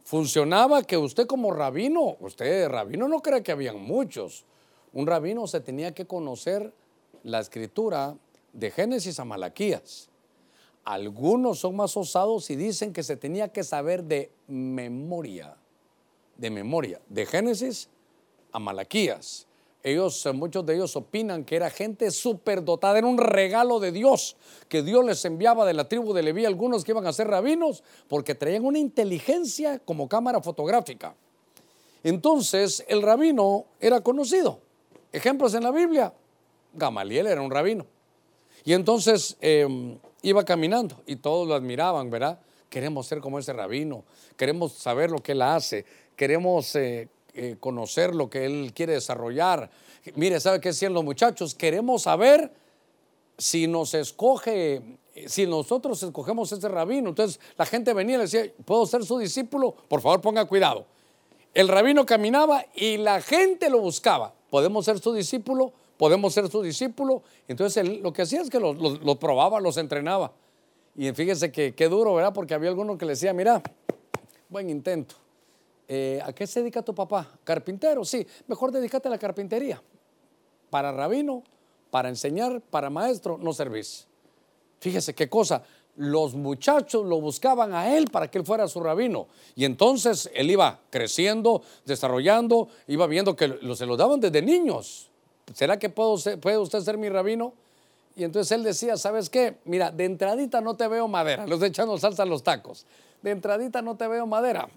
Funcionaba que usted como rabino, usted rabino no cree que habían muchos. Un rabino se tenía que conocer la escritura de Génesis a Malaquías. Algunos son más osados y dicen que se tenía que saber de memoria, de memoria, de Génesis a Malaquías. Ellos, muchos de ellos opinan que era gente superdotada, era un regalo de Dios que Dios les enviaba de la tribu de Leví, algunos que iban a ser rabinos, porque traían una inteligencia como cámara fotográfica. Entonces, el rabino era conocido. Ejemplos en la Biblia, Gamaliel era un rabino. Y entonces em, iba caminando y todos lo admiraban, ¿verdad? Queremos ser como ese rabino, queremos saber lo que él hace, queremos eh, eh, conocer lo que Él quiere desarrollar. Mire, ¿sabe qué decían los muchachos? Queremos saber si nos escoge, si nosotros escogemos ese rabino. Entonces la gente venía y le decía, ¿puedo ser su discípulo? Por favor, ponga cuidado. El rabino caminaba y la gente lo buscaba. ¿Podemos ser su discípulo? ¿Podemos ser su discípulo? Entonces lo que hacía es que los probaba, los entrenaba. Y fíjense que qué duro, ¿verdad? Porque había alguno que le decía, mira, buen intento eh, ¿a qué se dedica tu papá? Carpintero, sí, mejor dedícate a la carpintería. Para rabino, para enseñar, para maestro, no servís. Fíjese qué cosa, los muchachos lo buscaban a él para que él fuera su rabino. Y entonces él iba creciendo, desarrollando, iba viendo que se lo daban desde niños. ¿Será que puedo puede usted ser mi rabino? Y entonces él decía, ¿sabes qué? Mira, de entradita no te veo madera, los echando salsa a los tacos. De entradita no te veo madera,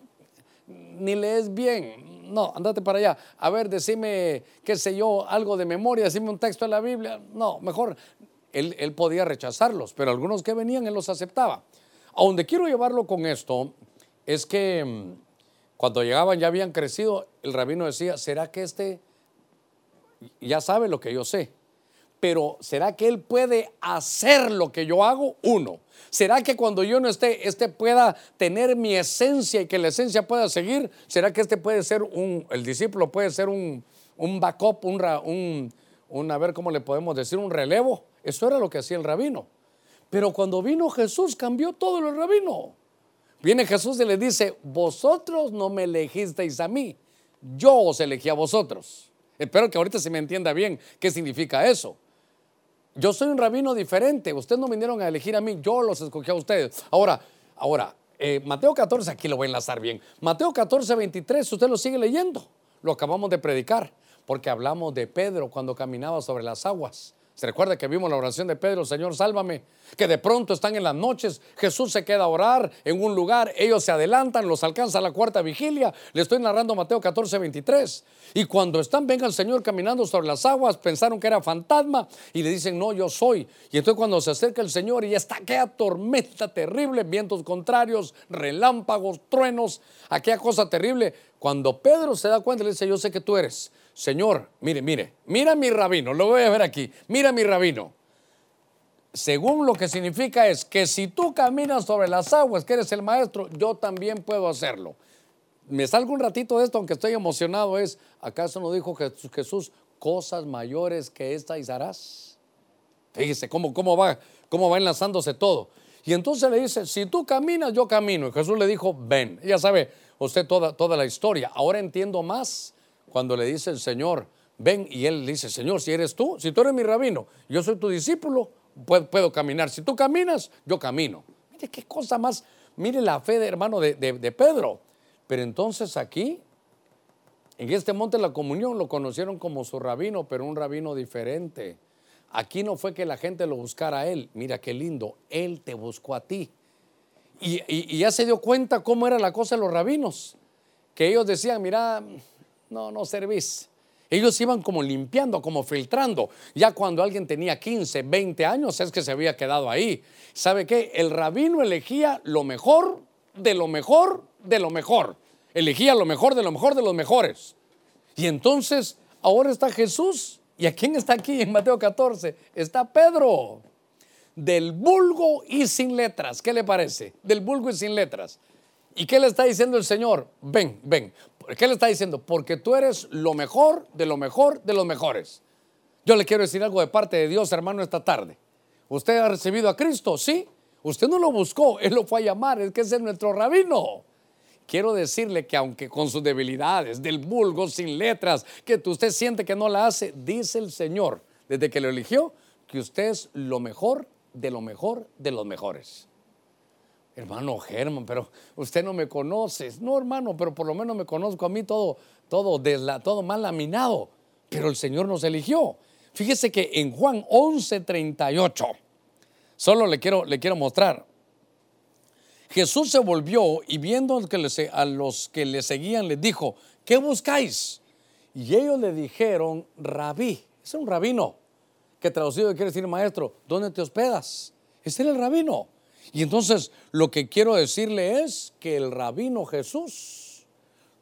ni lees bien. No, andate para allá. A ver, decime, qué sé yo, algo de memoria, decime un texto de la Biblia. No, mejor. Él, él podía rechazarlos, pero algunos que venían, él los aceptaba. A donde quiero llevarlo con esto es que mm, cuando llegaban ya habían crecido, el rabino decía, ¿será que este ya sabe lo que yo sé? Pero ¿será que Él puede hacer lo que yo hago? Uno. ¿Será que cuando yo no esté, este pueda tener mi esencia y que la esencia pueda seguir? ¿Será que este puede ser un, el discípulo puede ser un, un backup, un, un, a ver cómo le podemos decir, un relevo? Eso era lo que hacía el rabino. Pero cuando vino Jesús cambió todo el rabino. Viene Jesús y le dice, vosotros no me elegisteis a mí, yo os elegí a vosotros. Espero que ahorita se me entienda bien qué significa eso. Yo soy un rabino diferente. Ustedes no vinieron a elegir a mí, yo los escogí a ustedes. Ahora, ahora, eh, Mateo 14, aquí lo voy a enlazar bien. Mateo 14, 23, usted lo sigue leyendo. Lo acabamos de predicar, porque hablamos de Pedro cuando caminaba sobre las aguas. Recuerda que vimos la oración de Pedro, Señor, sálvame, que de pronto están en las noches, Jesús se queda a orar en un lugar, ellos se adelantan, los alcanza la cuarta vigilia, le estoy narrando Mateo 14, 23, y cuando están, venga el Señor caminando sobre las aguas, pensaron que era fantasma y le dicen, no, yo soy, y entonces cuando se acerca el Señor y está aquella tormenta terrible, vientos contrarios, relámpagos, truenos, aquella cosa terrible, cuando Pedro se da cuenta, le dice, yo sé que tú eres, Señor, mire, mire, mira mi rabino, lo voy a ver aquí, mira mi rabino. Según lo que significa es que si tú caminas sobre las aguas, que eres el maestro, yo también puedo hacerlo. Me salgo un ratito de esto, aunque estoy emocionado, es, ¿acaso no dijo Jesús, cosas mayores que estas harás. Fíjese cómo, cómo, va, cómo va enlazándose todo. Y entonces le dice, si tú caminas, yo camino. Y Jesús le dijo, ven. Ya sabe usted toda, toda la historia. Ahora entiendo más cuando le dice el Señor, ven. Y él dice, Señor, si eres tú, si tú eres mi rabino, yo soy tu discípulo, puedo, caminar. Si tú caminas, yo camino. Mire qué cosa más, mire la fe de hermano de, de, Pedro. Pero entonces aquí, en este monte de la comunión, lo conocieron como su rabino, pero un rabino diferente. Aquí no fue que la gente lo buscara a él. Mira qué lindo, él te buscó a ti. Y ya se dio cuenta cómo era la cosa de los rabinos. Que ellos decían, mira, no, no servís. Ellos iban como limpiando, como filtrando. Ya cuando alguien tenía 15, 20 años es que se había quedado ahí. ¿Sabe qué? El rabino elegía lo mejor de lo mejor de lo mejor. Elegía lo mejor de lo mejor de los mejores. Y entonces, ahora está Jesús. ¿Y a quién está aquí en Mateo 14? Está Pedro. Del vulgo y sin letras. ¿Qué le parece? Del vulgo y sin letras. ¿Y qué le está diciendo el Señor? Ven, ven. ¿Qué le está diciendo? Porque tú eres lo mejor de lo mejor de los mejores. Yo le quiero decir algo de parte de Dios, hermano, esta tarde. ¿Usted ha recibido a Cristo? Sí. Usted no lo buscó, Él lo fue a llamar, es que es nuestro rabino. Quiero decirle que aunque con sus debilidades, del vulgo, sin letras, que usted siente que no la hace, dice el Señor, desde que lo eligió, que usted es lo mejor de lo mejor de los mejores. Hermano Germán, pero usted no me conoce. No, hermano, pero por lo menos me conozco a mí todo, todo, todo mal laminado. Pero el Señor nos eligió. Fíjese que en Juan 11:38, solo le quiero, le quiero mostrar. Jesús se volvió y viendo a los que le seguían les dijo, ¿qué buscáis? Y ellos le dijeron, rabí, es un rabino, que traducido quiere decir maestro, ¿dónde te hospedas? Ese era el rabino. Y entonces lo que quiero decirle es que el rabino Jesús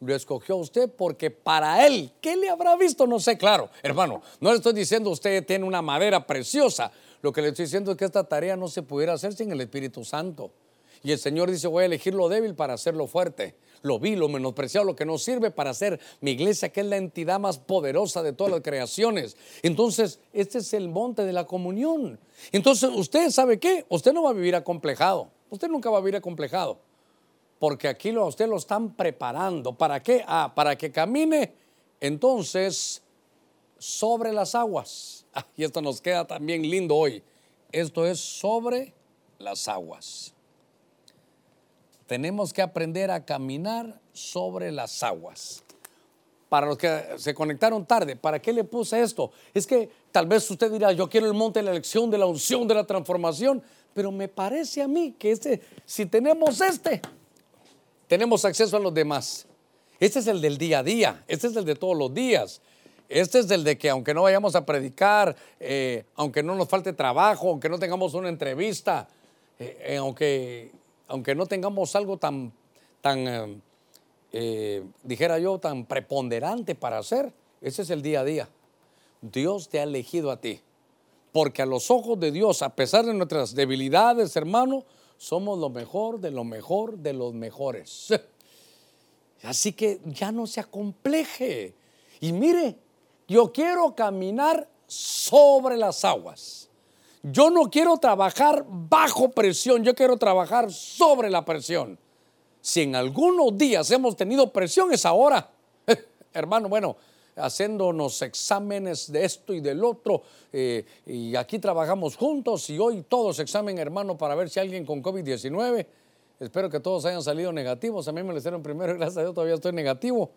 lo escogió a usted porque para él, ¿qué le habrá visto? No sé, claro, hermano, no le estoy diciendo usted tiene una madera preciosa. Lo que le estoy diciendo es que esta tarea no se pudiera hacer sin el Espíritu Santo. Y el Señor dice, voy a elegir lo débil para hacerlo fuerte. Lo vi, lo menospreciado, lo que no sirve para hacer mi iglesia, que es la entidad más poderosa de todas las creaciones. Entonces, este es el monte de la comunión. Entonces, usted sabe qué? Usted no va a vivir acomplejado. Usted nunca va a vivir acomplejado. Porque aquí lo, a usted lo están preparando. ¿Para qué? Ah, para que camine entonces sobre las aguas. Y esto nos queda también lindo hoy. Esto es sobre las aguas. Tenemos que aprender a caminar sobre las aguas. Para los que se conectaron tarde, ¿para qué le puse esto? Es que tal vez usted dirá, yo quiero el monte de la elección, de la unción, de la transformación, pero me parece a mí que este, si tenemos este, tenemos acceso a los demás. Este es el del día a día, este es el de todos los días. Este es el de que aunque no vayamos a predicar, eh, aunque no nos falte trabajo, aunque no tengamos una entrevista, eh, eh, aunque, aunque no tengamos algo tan, tan eh, eh, dijera yo, tan preponderante para hacer, ese es el día a día. Dios te ha elegido a ti. Porque a los ojos de Dios, a pesar de nuestras debilidades, hermano, somos lo mejor de lo mejor de los mejores. Así que ya no se acompleje. Y mire, yo quiero caminar sobre las aguas. Yo no quiero trabajar bajo presión, yo quiero trabajar sobre la presión. Si en algunos días hemos tenido presión es ahora. Hermano, bueno, haciéndonos exámenes de esto y del otro, eh, y aquí trabajamos juntos y hoy todos examen, hermano, para ver si alguien con COVID-19. Espero que todos hayan salido negativos. A mí me lo hicieron primero y gracias a Dios todavía estoy negativo.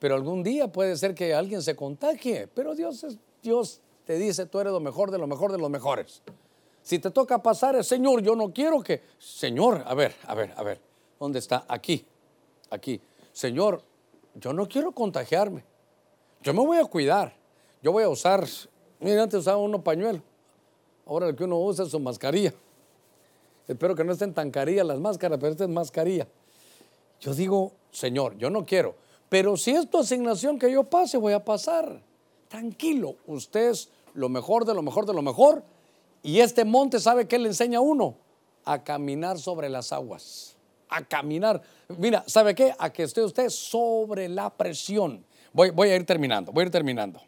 Pero algún día puede ser que alguien se contagie. Pero Dios, es, Dios te dice, tú eres lo mejor de lo mejor de los mejores. Si te toca pasar, es Señor, yo no quiero que... Señor, a ver, a ver, a ver. ¿Dónde está? Aquí, aquí. Señor, yo no quiero contagiarme. Yo me voy a cuidar. Yo voy a usar, miren, antes usaba uno pañuelo. Ahora lo que uno usa es su mascarilla. Espero que no estén tan carillas las máscaras, pero esta es mascarilla. Yo digo, Señor, yo no quiero. Pero si es tu asignación que yo pase, voy a pasar. Tranquilo, usted es lo mejor de lo mejor de lo mejor. Y este monte, ¿sabe qué le enseña a uno? A caminar sobre las aguas. A caminar. Mira, ¿sabe qué? A que esté usted sobre la presión. Voy, voy a ir terminando, voy a ir terminando.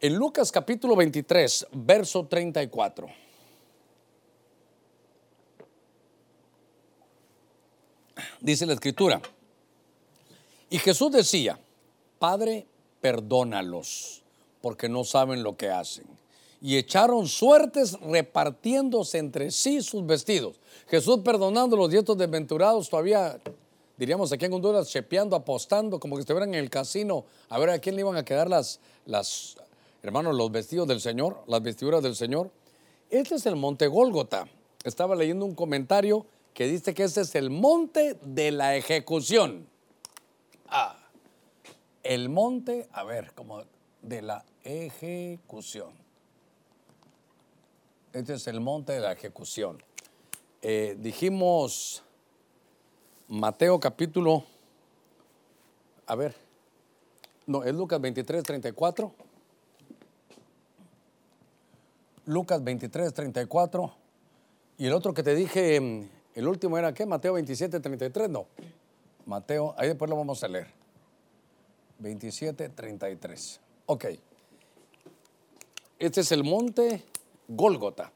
En Lucas capítulo 23, verso 34. Dice la escritura. Y Jesús decía, Padre, perdónalos, porque no saben lo que hacen. Y echaron suertes repartiéndose entre sí sus vestidos. Jesús perdonando los dietos desventurados, todavía, diríamos aquí en Honduras, chepeando, apostando, como que estuvieran en el casino, a ver a quién le iban a quedar las, las hermanos, los vestidos del Señor, las vestiduras del Señor. Este es el monte Gólgota. Estaba leyendo un comentario que dice que este es el monte de la ejecución. Ah, el monte, a ver, como de la ejecución. Este es el monte de la ejecución. Eh, dijimos Mateo capítulo, a ver, no, es Lucas 23, 34. Lucas 23, 34. Y el otro que te dije, mm, el último era qué? Mateo 27, 33. No. Mateo, ahí después lo vamos a leer. 27, 33. Ok. Este es el monte Gólgota.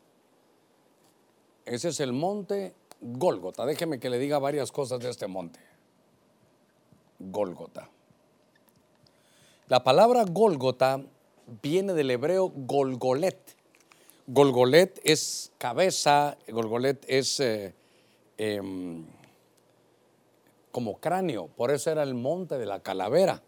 Ese es el monte Gólgota. Déjeme que le diga varias cosas de este monte. Gólgota. La palabra Gólgota viene del hebreo Golgolet. Golgolet es cabeza, Golgolet es eh, em, como cráneo, por eso era el monte de la calavera.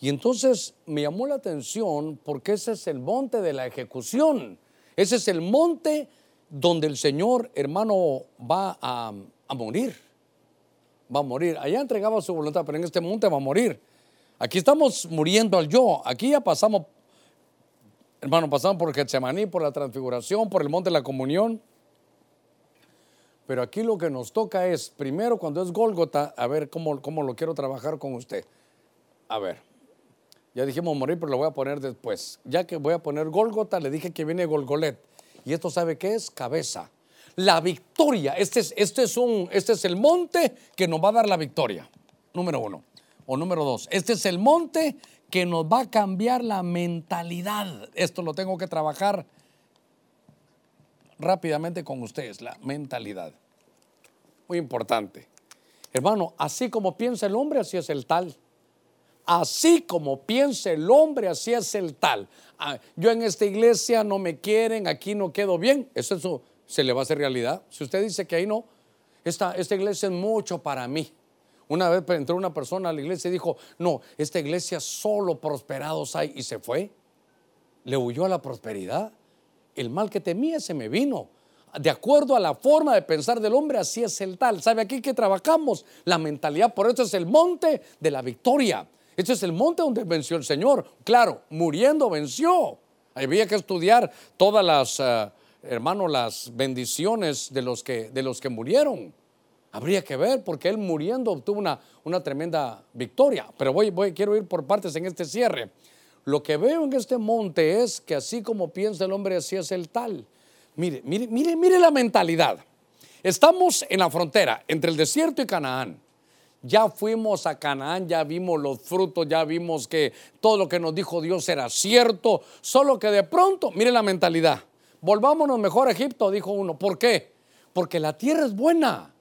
Y entonces me llamó la atención porque ese es el monte de la ejecución. Ese es el monte donde el Señor, hermano, va a, morir. Va a morir. Allá entregaba su voluntad, pero en este monte va a morir. Aquí estamos muriendo al yo. Aquí ya pasamos, hermano, pasamos por Getsemaní, por la transfiguración, por el monte de la comunión. Pero aquí lo que nos toca es, primero cuando es Gólgota, a ver cómo, cómo lo quiero trabajar con usted. A ver, ya dijimos morir, pero lo voy a poner después. Ya que voy a poner Gólgota, le dije que viene Golgolet. Y esto sabe qué es? Cabeza. La victoria. Este es, este, es un, este es el monte que nos va a dar la victoria. Número uno. O número dos. Este es el monte que nos va a cambiar la mentalidad. Esto lo tengo que trabajar rápidamente con ustedes. La mentalidad. Muy importante. Hermano, así como piensa el hombre, así es el tal así como piensa el hombre, así es el tal. Ah, yo en esta iglesia no me quieren, aquí no quedo bien. Eso, se le va a hacer realidad. Si usted dice que ahí no, esta, esta iglesia es mucho para mí. Una vez entró una persona a la iglesia y dijo, no, esta iglesia solo prosperados hay y se fue. Le huyó a la prosperidad. El mal que temía se me vino. De acuerdo a la forma de pensar del hombre, así es el tal. ¿Sabe aquí que trabajamos? La mentalidad, por eso es el monte de la victoria. Este es el monte donde venció el Señor. Claro, muriendo venció. Había que estudiar todas las, uh, hermano, las bendiciones de los que, de los que murieron. Habría que ver, porque él muriendo obtuvo una, una tremenda victoria. Pero voy, voy, quiero ir por partes en este cierre. Lo que veo en este monte es que así como piensa el hombre, así es el tal. Mire, mire, mire, mire la mentalidad. Estamos en la frontera entre el desierto y Canaán. Ya fuimos a Canaán, ya vimos los frutos, ya vimos que todo lo que nos dijo Dios era cierto, solo que de pronto, mire la mentalidad, volvámonos mejor a Egipto, dijo uno. ¿Por qué? Porque la tierra es buena.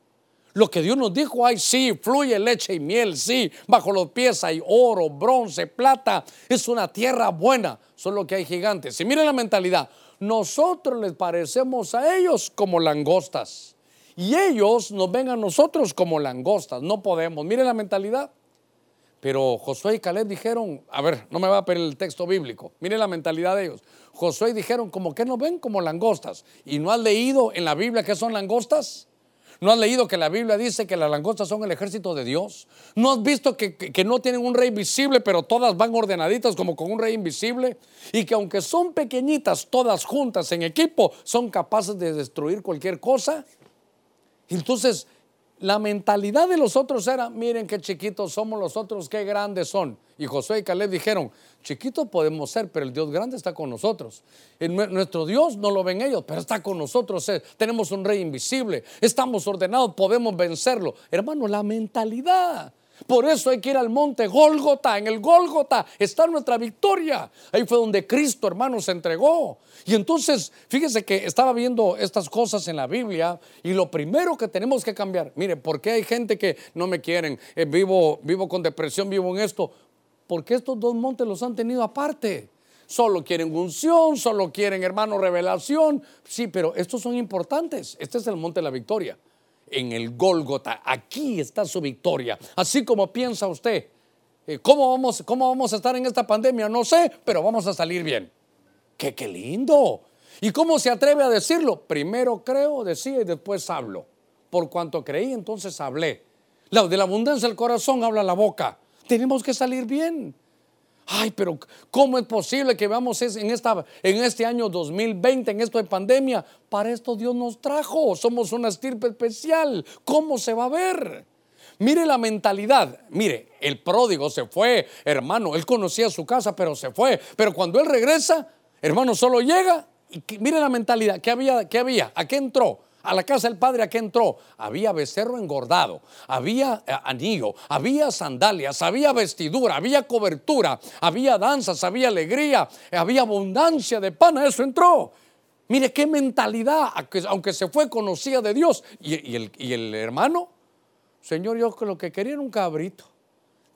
Lo que Dios nos dijo, ay, sí, fluye leche y miel, sí, bajo los pies hay oro, bronce, plata, es una tierra buena, solo que hay gigantes. Y mire la mentalidad, nosotros les parecemos a ellos como langostas. Y ellos nos ven a nosotros como langostas, no podemos. Mire la mentalidad. Pero Josué y Caleb dijeron, a ver, no me va a pedir el texto bíblico, mire la mentalidad de ellos. Josué dijeron, como que nos ven como langostas. ¿Y no has leído en la Biblia que son langostas? ¿No has leído que la Biblia dice que las langostas son el ejército de Dios? ¿No has visto que, que, no tienen un rey visible, pero todas van ordenaditas como con un rey invisible? Y que aunque son pequeñitas, todas juntas en equipo, son capaces de destruir cualquier cosa. Entonces, la mentalidad de los otros era, miren qué chiquitos somos los otros, qué grandes son. Y Josué y Caleb dijeron, chiquitos podemos ser, pero el Dios grande está con nosotros. nuestro Dios no lo ven ellos, pero está con nosotros. Eh, tenemos un rey invisible, estamos ordenados, podemos vencerlo. Hermano, la mentalidad. Por eso hay que ir al monte Gólgota. En el Gólgota está nuestra victoria. Ahí fue donde Cristo, hermano, se entregó. Y entonces, fíjese que estaba viendo estas cosas en la Biblia y lo primero que tenemos que cambiar, mire, ¿por qué hay gente que no me quieren? Eh, vivo, vivo con depresión, vivo en esto. Porque estos dos montes los han tenido aparte. Solo quieren unción, solo quieren, hermano, revelación. Sí, pero estos son importantes. Este es el monte de la victoria en el Gólgota. Aquí está su victoria. Así como piensa usted. Eh, ¿Cómo vamos, ¿Cómo vamos a estar en esta pandemia? No sé, pero vamos a salir bien. ¡Qué, qué lindo! ¿Y cómo se atreve a decirlo? Primero creo, decía y después hablo. Por cuanto creí, entonces hablé. De la abundancia del corazón habla la boca. Tenemos que salir bien. Ay, pero ¿cómo es posible que veamos en, en este año 2020, en esto de pandemia? Para esto Dios nos trajo. Somos una estirpe especial. ¿Cómo se va a ver? Mire la mentalidad. Mire, el pródigo se fue, hermano. Él conocía su casa, pero se fue. Pero cuando él regresa, hermano, solo llega. Y mire la mentalidad. ¿Qué había? ¿Qué había? ¿A qué entró? A la casa del padre a qué entró. Había becerro engordado, había eh, anillo, había sandalias, había vestidura, había cobertura, había danzas, había alegría, había abundancia de pan. Eso entró. Mire qué mentalidad, aunque se fue conocida de Dios. Y, el, y el hermano, Señor, yo lo que quería era un cabrito.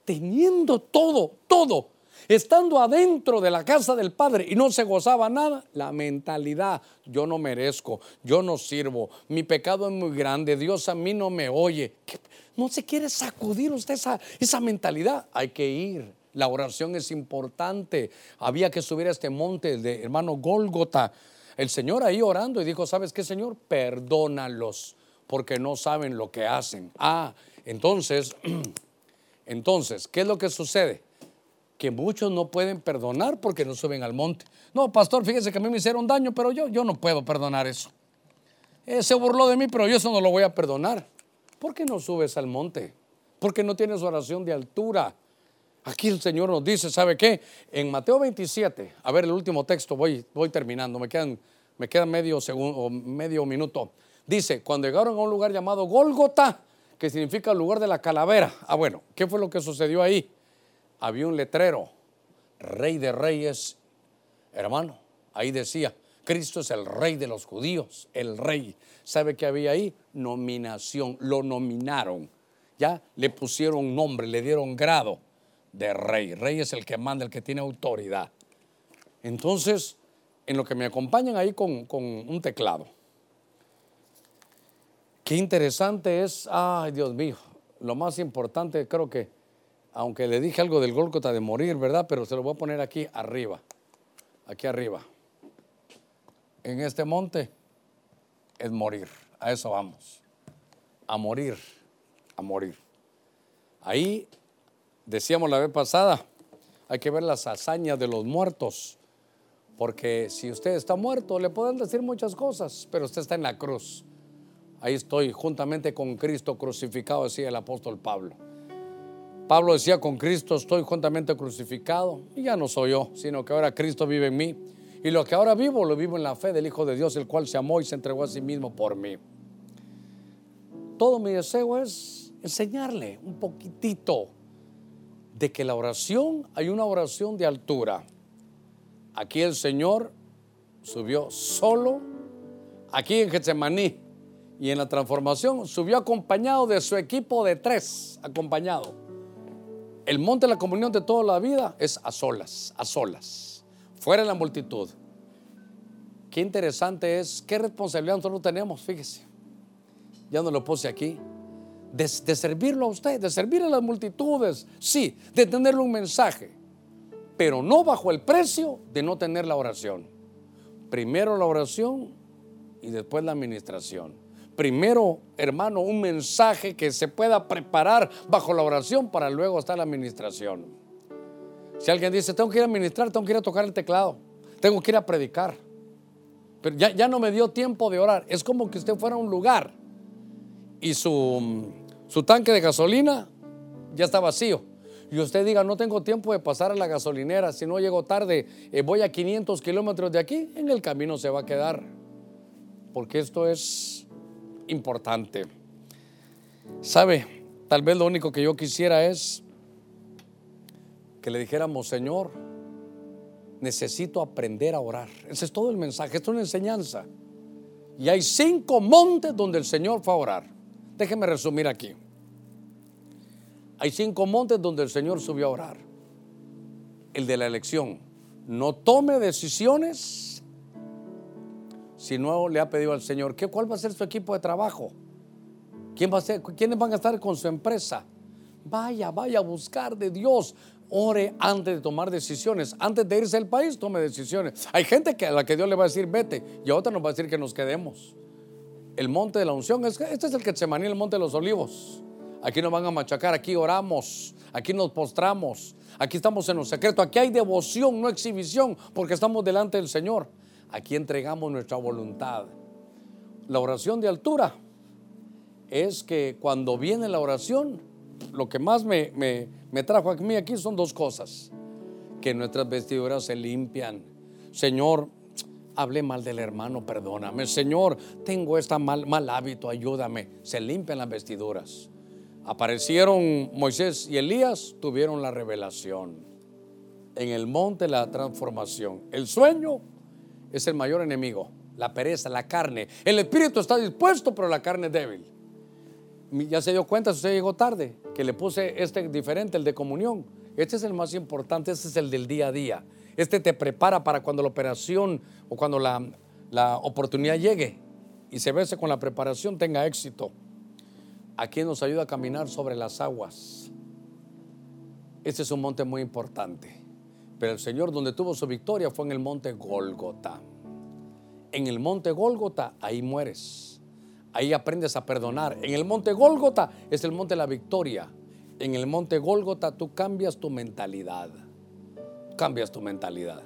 Teniendo todo, todo estando adentro de la casa del Padre y no se gozaba nada, la mentalidad, yo no merezco, yo no sirvo, mi pecado es muy grande, Dios a mí no me oye. No se quiere sacudir usted esa, esa mentalidad, hay que ir. La oración es importante. Había que subir a este monte de hermano Gólgota. El Señor ahí orando y dijo, ¿sabes qué, Señor? Perdónalos porque no saben lo que hacen. Ah, entonces, entonces, ¿qué es lo que sucede? Que muchos no pueden perdonar porque no suben al monte. No, pastor, fíjese que a mí me hicieron daño, pero yo, yo no puedo perdonar eso. Eh, se burló de mí, pero yo eso no lo voy a perdonar. ¿Por qué no subes al monte? Porque no tienes oración de altura. Aquí el Señor nos dice, ¿sabe qué? En Mateo 27, a ver el último texto, voy, voy terminando, me quedan, me quedan medio, segundo, medio minuto. Dice, cuando llegaron a un lugar llamado Gólgota, que significa el lugar de la calavera. Ah, bueno, ¿qué fue lo que sucedió ahí? Había un letrero, Rey de Reyes, hermano, ahí decía, Cristo es el rey de los judíos, el rey. ¿Sabe qué había ahí? Nominación, lo nominaron, ya le pusieron nombre, le dieron grado de rey. Rey es el que manda, el que tiene autoridad. Entonces, en lo que me acompañan ahí con, con un teclado. Qué interesante es, ay Dios mío, lo más importante creo que aunque le dije algo del Gólgota de morir, ¿verdad? Pero se lo voy a poner aquí arriba, aquí arriba. En este monte es morir, a eso vamos, a morir, a morir. Ahí, decíamos la vez pasada, hay que ver las hazañas de los muertos, porque si usted está muerto, le pueden decir muchas cosas, pero usted está en la cruz. Ahí estoy juntamente con Cristo crucificado, decía el apóstol Pablo. Pablo decía, con Cristo estoy juntamente crucificado y ya no soy yo, sino que ahora Cristo vive en mí. Y lo que ahora vivo, lo vivo en la fe del Hijo de Dios, el cual se amó y se entregó a sí mismo por mí. Todo mi deseo es enseñarle un poquitito de que la oración, hay una oración de altura. Aquí el Señor subió solo, aquí en Getsemaní y en la transformación subió acompañado de su equipo de tres, acompañado. El monte de la comunión de toda la vida es a solas, a solas, fuera de la multitud. Qué interesante es, qué responsabilidad nosotros tenemos, fíjese. Ya no lo puse aquí. De, de, servirlo a usted, de servir a las multitudes, sí, de tenerle un mensaje, pero no bajo el precio de no tener la oración. Primero la oración y después la administración primero, hermano, un mensaje que se pueda preparar bajo la oración para luego estar la administración. Si alguien dice, tengo que ir a ministrar, tengo que ir a tocar el teclado, tengo que ir a predicar, pero ya, ya no me dio tiempo de orar. Es como que usted fuera a un lugar y su, su tanque de gasolina ya está vacío. Y usted diga, no tengo tiempo de pasar a la gasolinera, si no llego tarde, eh, voy a 500 kilómetros de aquí, en el camino se va a quedar. Porque esto es importante. ¿Sabe? tal vez lo único que yo quisiera es que le dijéramos, Señor, necesito aprender a orar. Ese es todo el mensaje, es una enseñanza. Y hay cinco montes donde el Señor fue a orar. Déjeme resumir aquí. Hay cinco montes donde el Señor subió a orar. El de la elección. No tome decisiones si no le ha pedido al Señor. ¿qué, ¿Cuál va a ser su equipo de trabajo? ¿Quién va a ser, ¿Quiénes van a estar con su empresa? Vaya, vaya a buscar de Dios. Ore antes de tomar decisiones. Antes de irse al país, tome decisiones. Hay gente que a la que Dios le va a decir vete y a otra nos va a decir que nos quedemos. El monte de la unción, este es el que se manía el monte de los olivos. Aquí nos van a machacar, aquí oramos, aquí nos postramos, aquí estamos en lo secreto, aquí hay devoción, no exhibición, porque estamos delante del Señor. Aquí entregamos nuestra voluntad. La oración de altura es que cuando viene la oración, lo que más me, me, trajo a mí aquí son dos cosas. Que nuestras vestiduras se limpian. Señor, hablé mal del hermano, perdóname. Señor, tengo este mal, mal hábito, ayúdame. Se limpian las vestiduras. Aparecieron Moisés y Elías, tuvieron la revelación. En el monte la transformación. El sueño es el mayor enemigo. La pereza, la carne. El espíritu está dispuesto, pero la carne es débil ya se dio cuenta, si usted llegó tarde, que le puse este diferente, el de comunión. Este es el más importante, este es el del día a día. Este te prepara para cuando la operación o cuando la, la oportunidad llegue y se vese con la preparación tenga éxito. Aquí nos ayuda a caminar sobre las aguas. Este es un monte muy importante. Pero el Señor donde tuvo su victoria fue en el monte Gólgota. En el monte Gólgota ahí mueres. Ahí aprendes a perdonar. En el monte Gólgota es el monte de la victoria. En el monte Gólgota tú cambias tu mentalidad. Cambias tu mentalidad.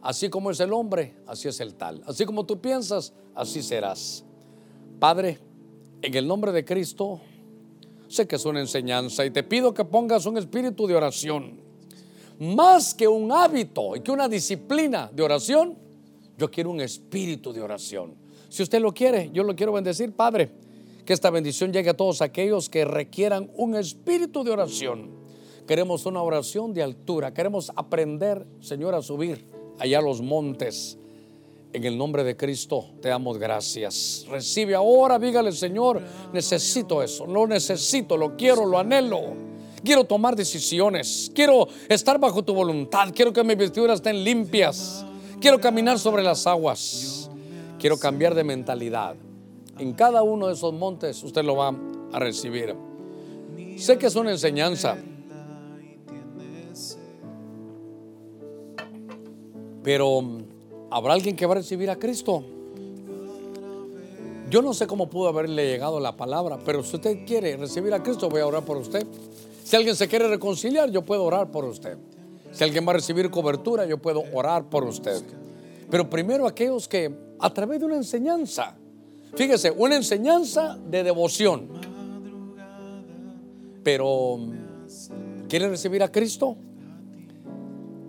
Así como es el hombre, así es el tal. Así como tú piensas, así serás. Padre, en el nombre de Cristo, sé que es una enseñanza y te pido que pongas un espíritu de oración. Más que un hábito y que una disciplina de oración, yo quiero un espíritu de oración. Si usted lo quiere, yo lo quiero bendecir, Padre. Que esta bendición llegue a todos aquellos que requieran un espíritu de oración. Queremos una oración de altura. Queremos aprender, Señor, a subir allá a los montes. En el nombre de Cristo te damos gracias. Recibe ahora, dígale, Señor, necesito eso. Lo necesito, lo quiero, lo anhelo. Quiero tomar decisiones. Quiero estar bajo tu voluntad. Quiero que mis vestiduras estén limpias. Quiero caminar sobre las aguas. Quiero cambiar de mentalidad. En cada uno de esos montes usted lo va a recibir. Sé que es una enseñanza. Pero ¿habrá alguien que va a recibir a Cristo? Yo no sé cómo pudo haberle llegado la palabra, pero si usted quiere recibir a Cristo, voy a orar por usted. Si alguien se quiere reconciliar, yo puedo orar por usted. Si alguien va a recibir cobertura, yo puedo orar por usted. Pero primero aquellos que a través de una enseñanza. Fíjese, una enseñanza de devoción. Pero, ¿quiere recibir a Cristo?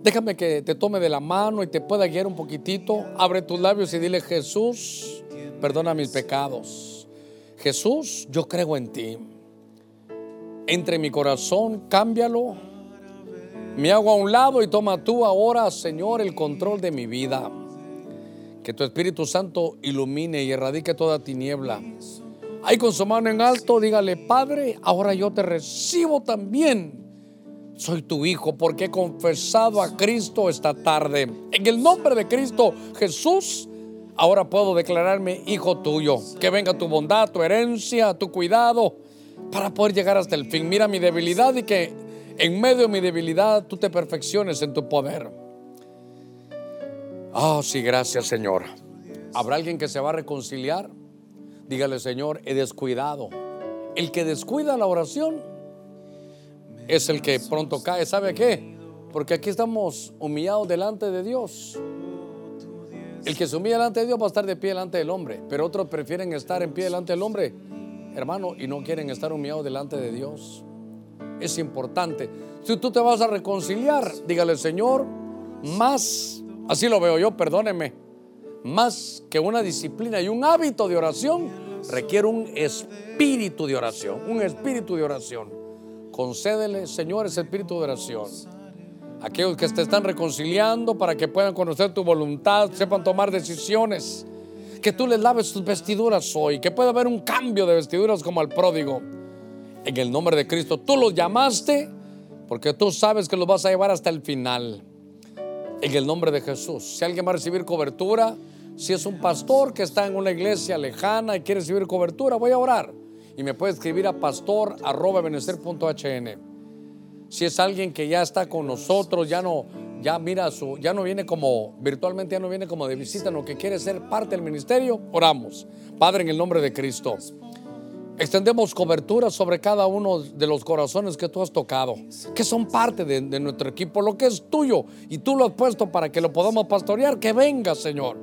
Déjame que te tome de la mano y te pueda guiar un poquitito. Abre tus labios y dile, Jesús, perdona mis pecados. Jesús, yo creo en ti. Entre mi corazón, cámbialo. Me hago a un lado y toma tú ahora, Señor, el control de mi vida. Que tu Espíritu Santo ilumine y erradique toda tiniebla. Ahí con su mano en alto, dígale, Padre, ahora yo te recibo también. Soy tu hijo porque he confesado a Cristo esta tarde. En el nombre de Cristo Jesús, ahora puedo declararme hijo tuyo. Que venga tu bondad, tu herencia, tu cuidado para poder llegar hasta el fin. Mira mi debilidad y que en medio de mi debilidad tú te perfecciones en tu poder. Oh, sí, gracias Señor. ¿Habrá alguien que se va a reconciliar? Dígale, Señor, he descuidado. El que descuida la oración es el que pronto cae. ¿Sabe qué? Porque aquí estamos humillados delante de Dios. El que se humilla delante de Dios va a estar de pie delante del hombre, pero otros prefieren estar en pie delante del hombre, hermano, y no quieren estar humillados delante de Dios. Es importante. Si tú te vas a reconciliar, dígale, Señor, más Así lo veo yo, perdóneme. Más que una disciplina y un hábito de oración, requiere un espíritu de oración, un espíritu de oración. Concédele, Señor, ese espíritu de oración. Aquellos que te están reconciliando para que puedan conocer tu voluntad, sepan tomar decisiones. Que tú les laves sus vestiduras hoy, que pueda haber un cambio de vestiduras como al pródigo. En el nombre de Cristo, tú los llamaste porque tú sabes que los vas a llevar hasta el final. En el nombre de Jesús. Si alguien va a recibir cobertura, si es un pastor que está en una iglesia lejana y quiere recibir cobertura, voy a orar. Y me puede escribir a pastor.benecer.hn. Si es alguien que ya está con nosotros, ya no, ya mira su, ya no viene como, virtualmente ya no viene como de visita, no que quiere ser parte del ministerio, oramos. Padre, en el nombre de Cristo. Extendemos cobertura sobre cada uno de los corazones que tú has tocado, que son parte de, nuestro equipo, lo que es tuyo y tú lo has puesto para que lo podamos pastorear, que venga, Señor.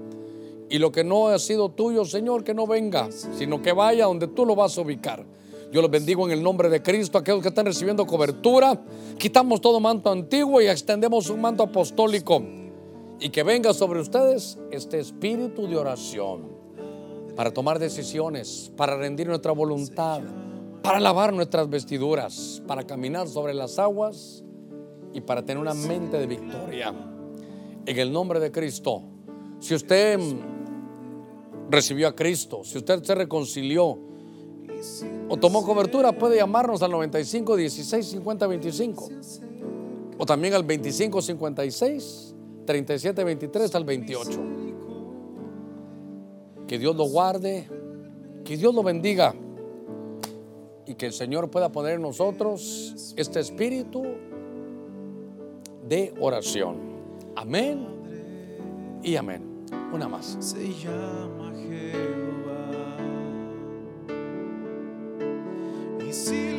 Y lo que no ha sido tuyo, Señor, que no venga, sino que vaya donde tú lo vas a ubicar. Yo los bendigo en el nombre de Cristo, aquellos que están recibiendo cobertura. Quitamos todo manto antiguo y extendemos un manto apostólico. Y que venga sobre ustedes este espíritu de oración para tomar decisiones, para rendir nuestra voluntad, para lavar nuestras vestiduras, para caminar sobre las aguas y para tener una mente de victoria. En el nombre de Cristo, si usted recibió a Cristo, si usted se reconcilió o tomó cobertura, puede llamarnos al 95 16 50 25 o también al 25 56 37 23 al 28. Que Dios lo guarde, que Dios lo bendiga y que el Señor pueda poner en nosotros este espíritu de oración. Amén y amén. Una más. Se llama Y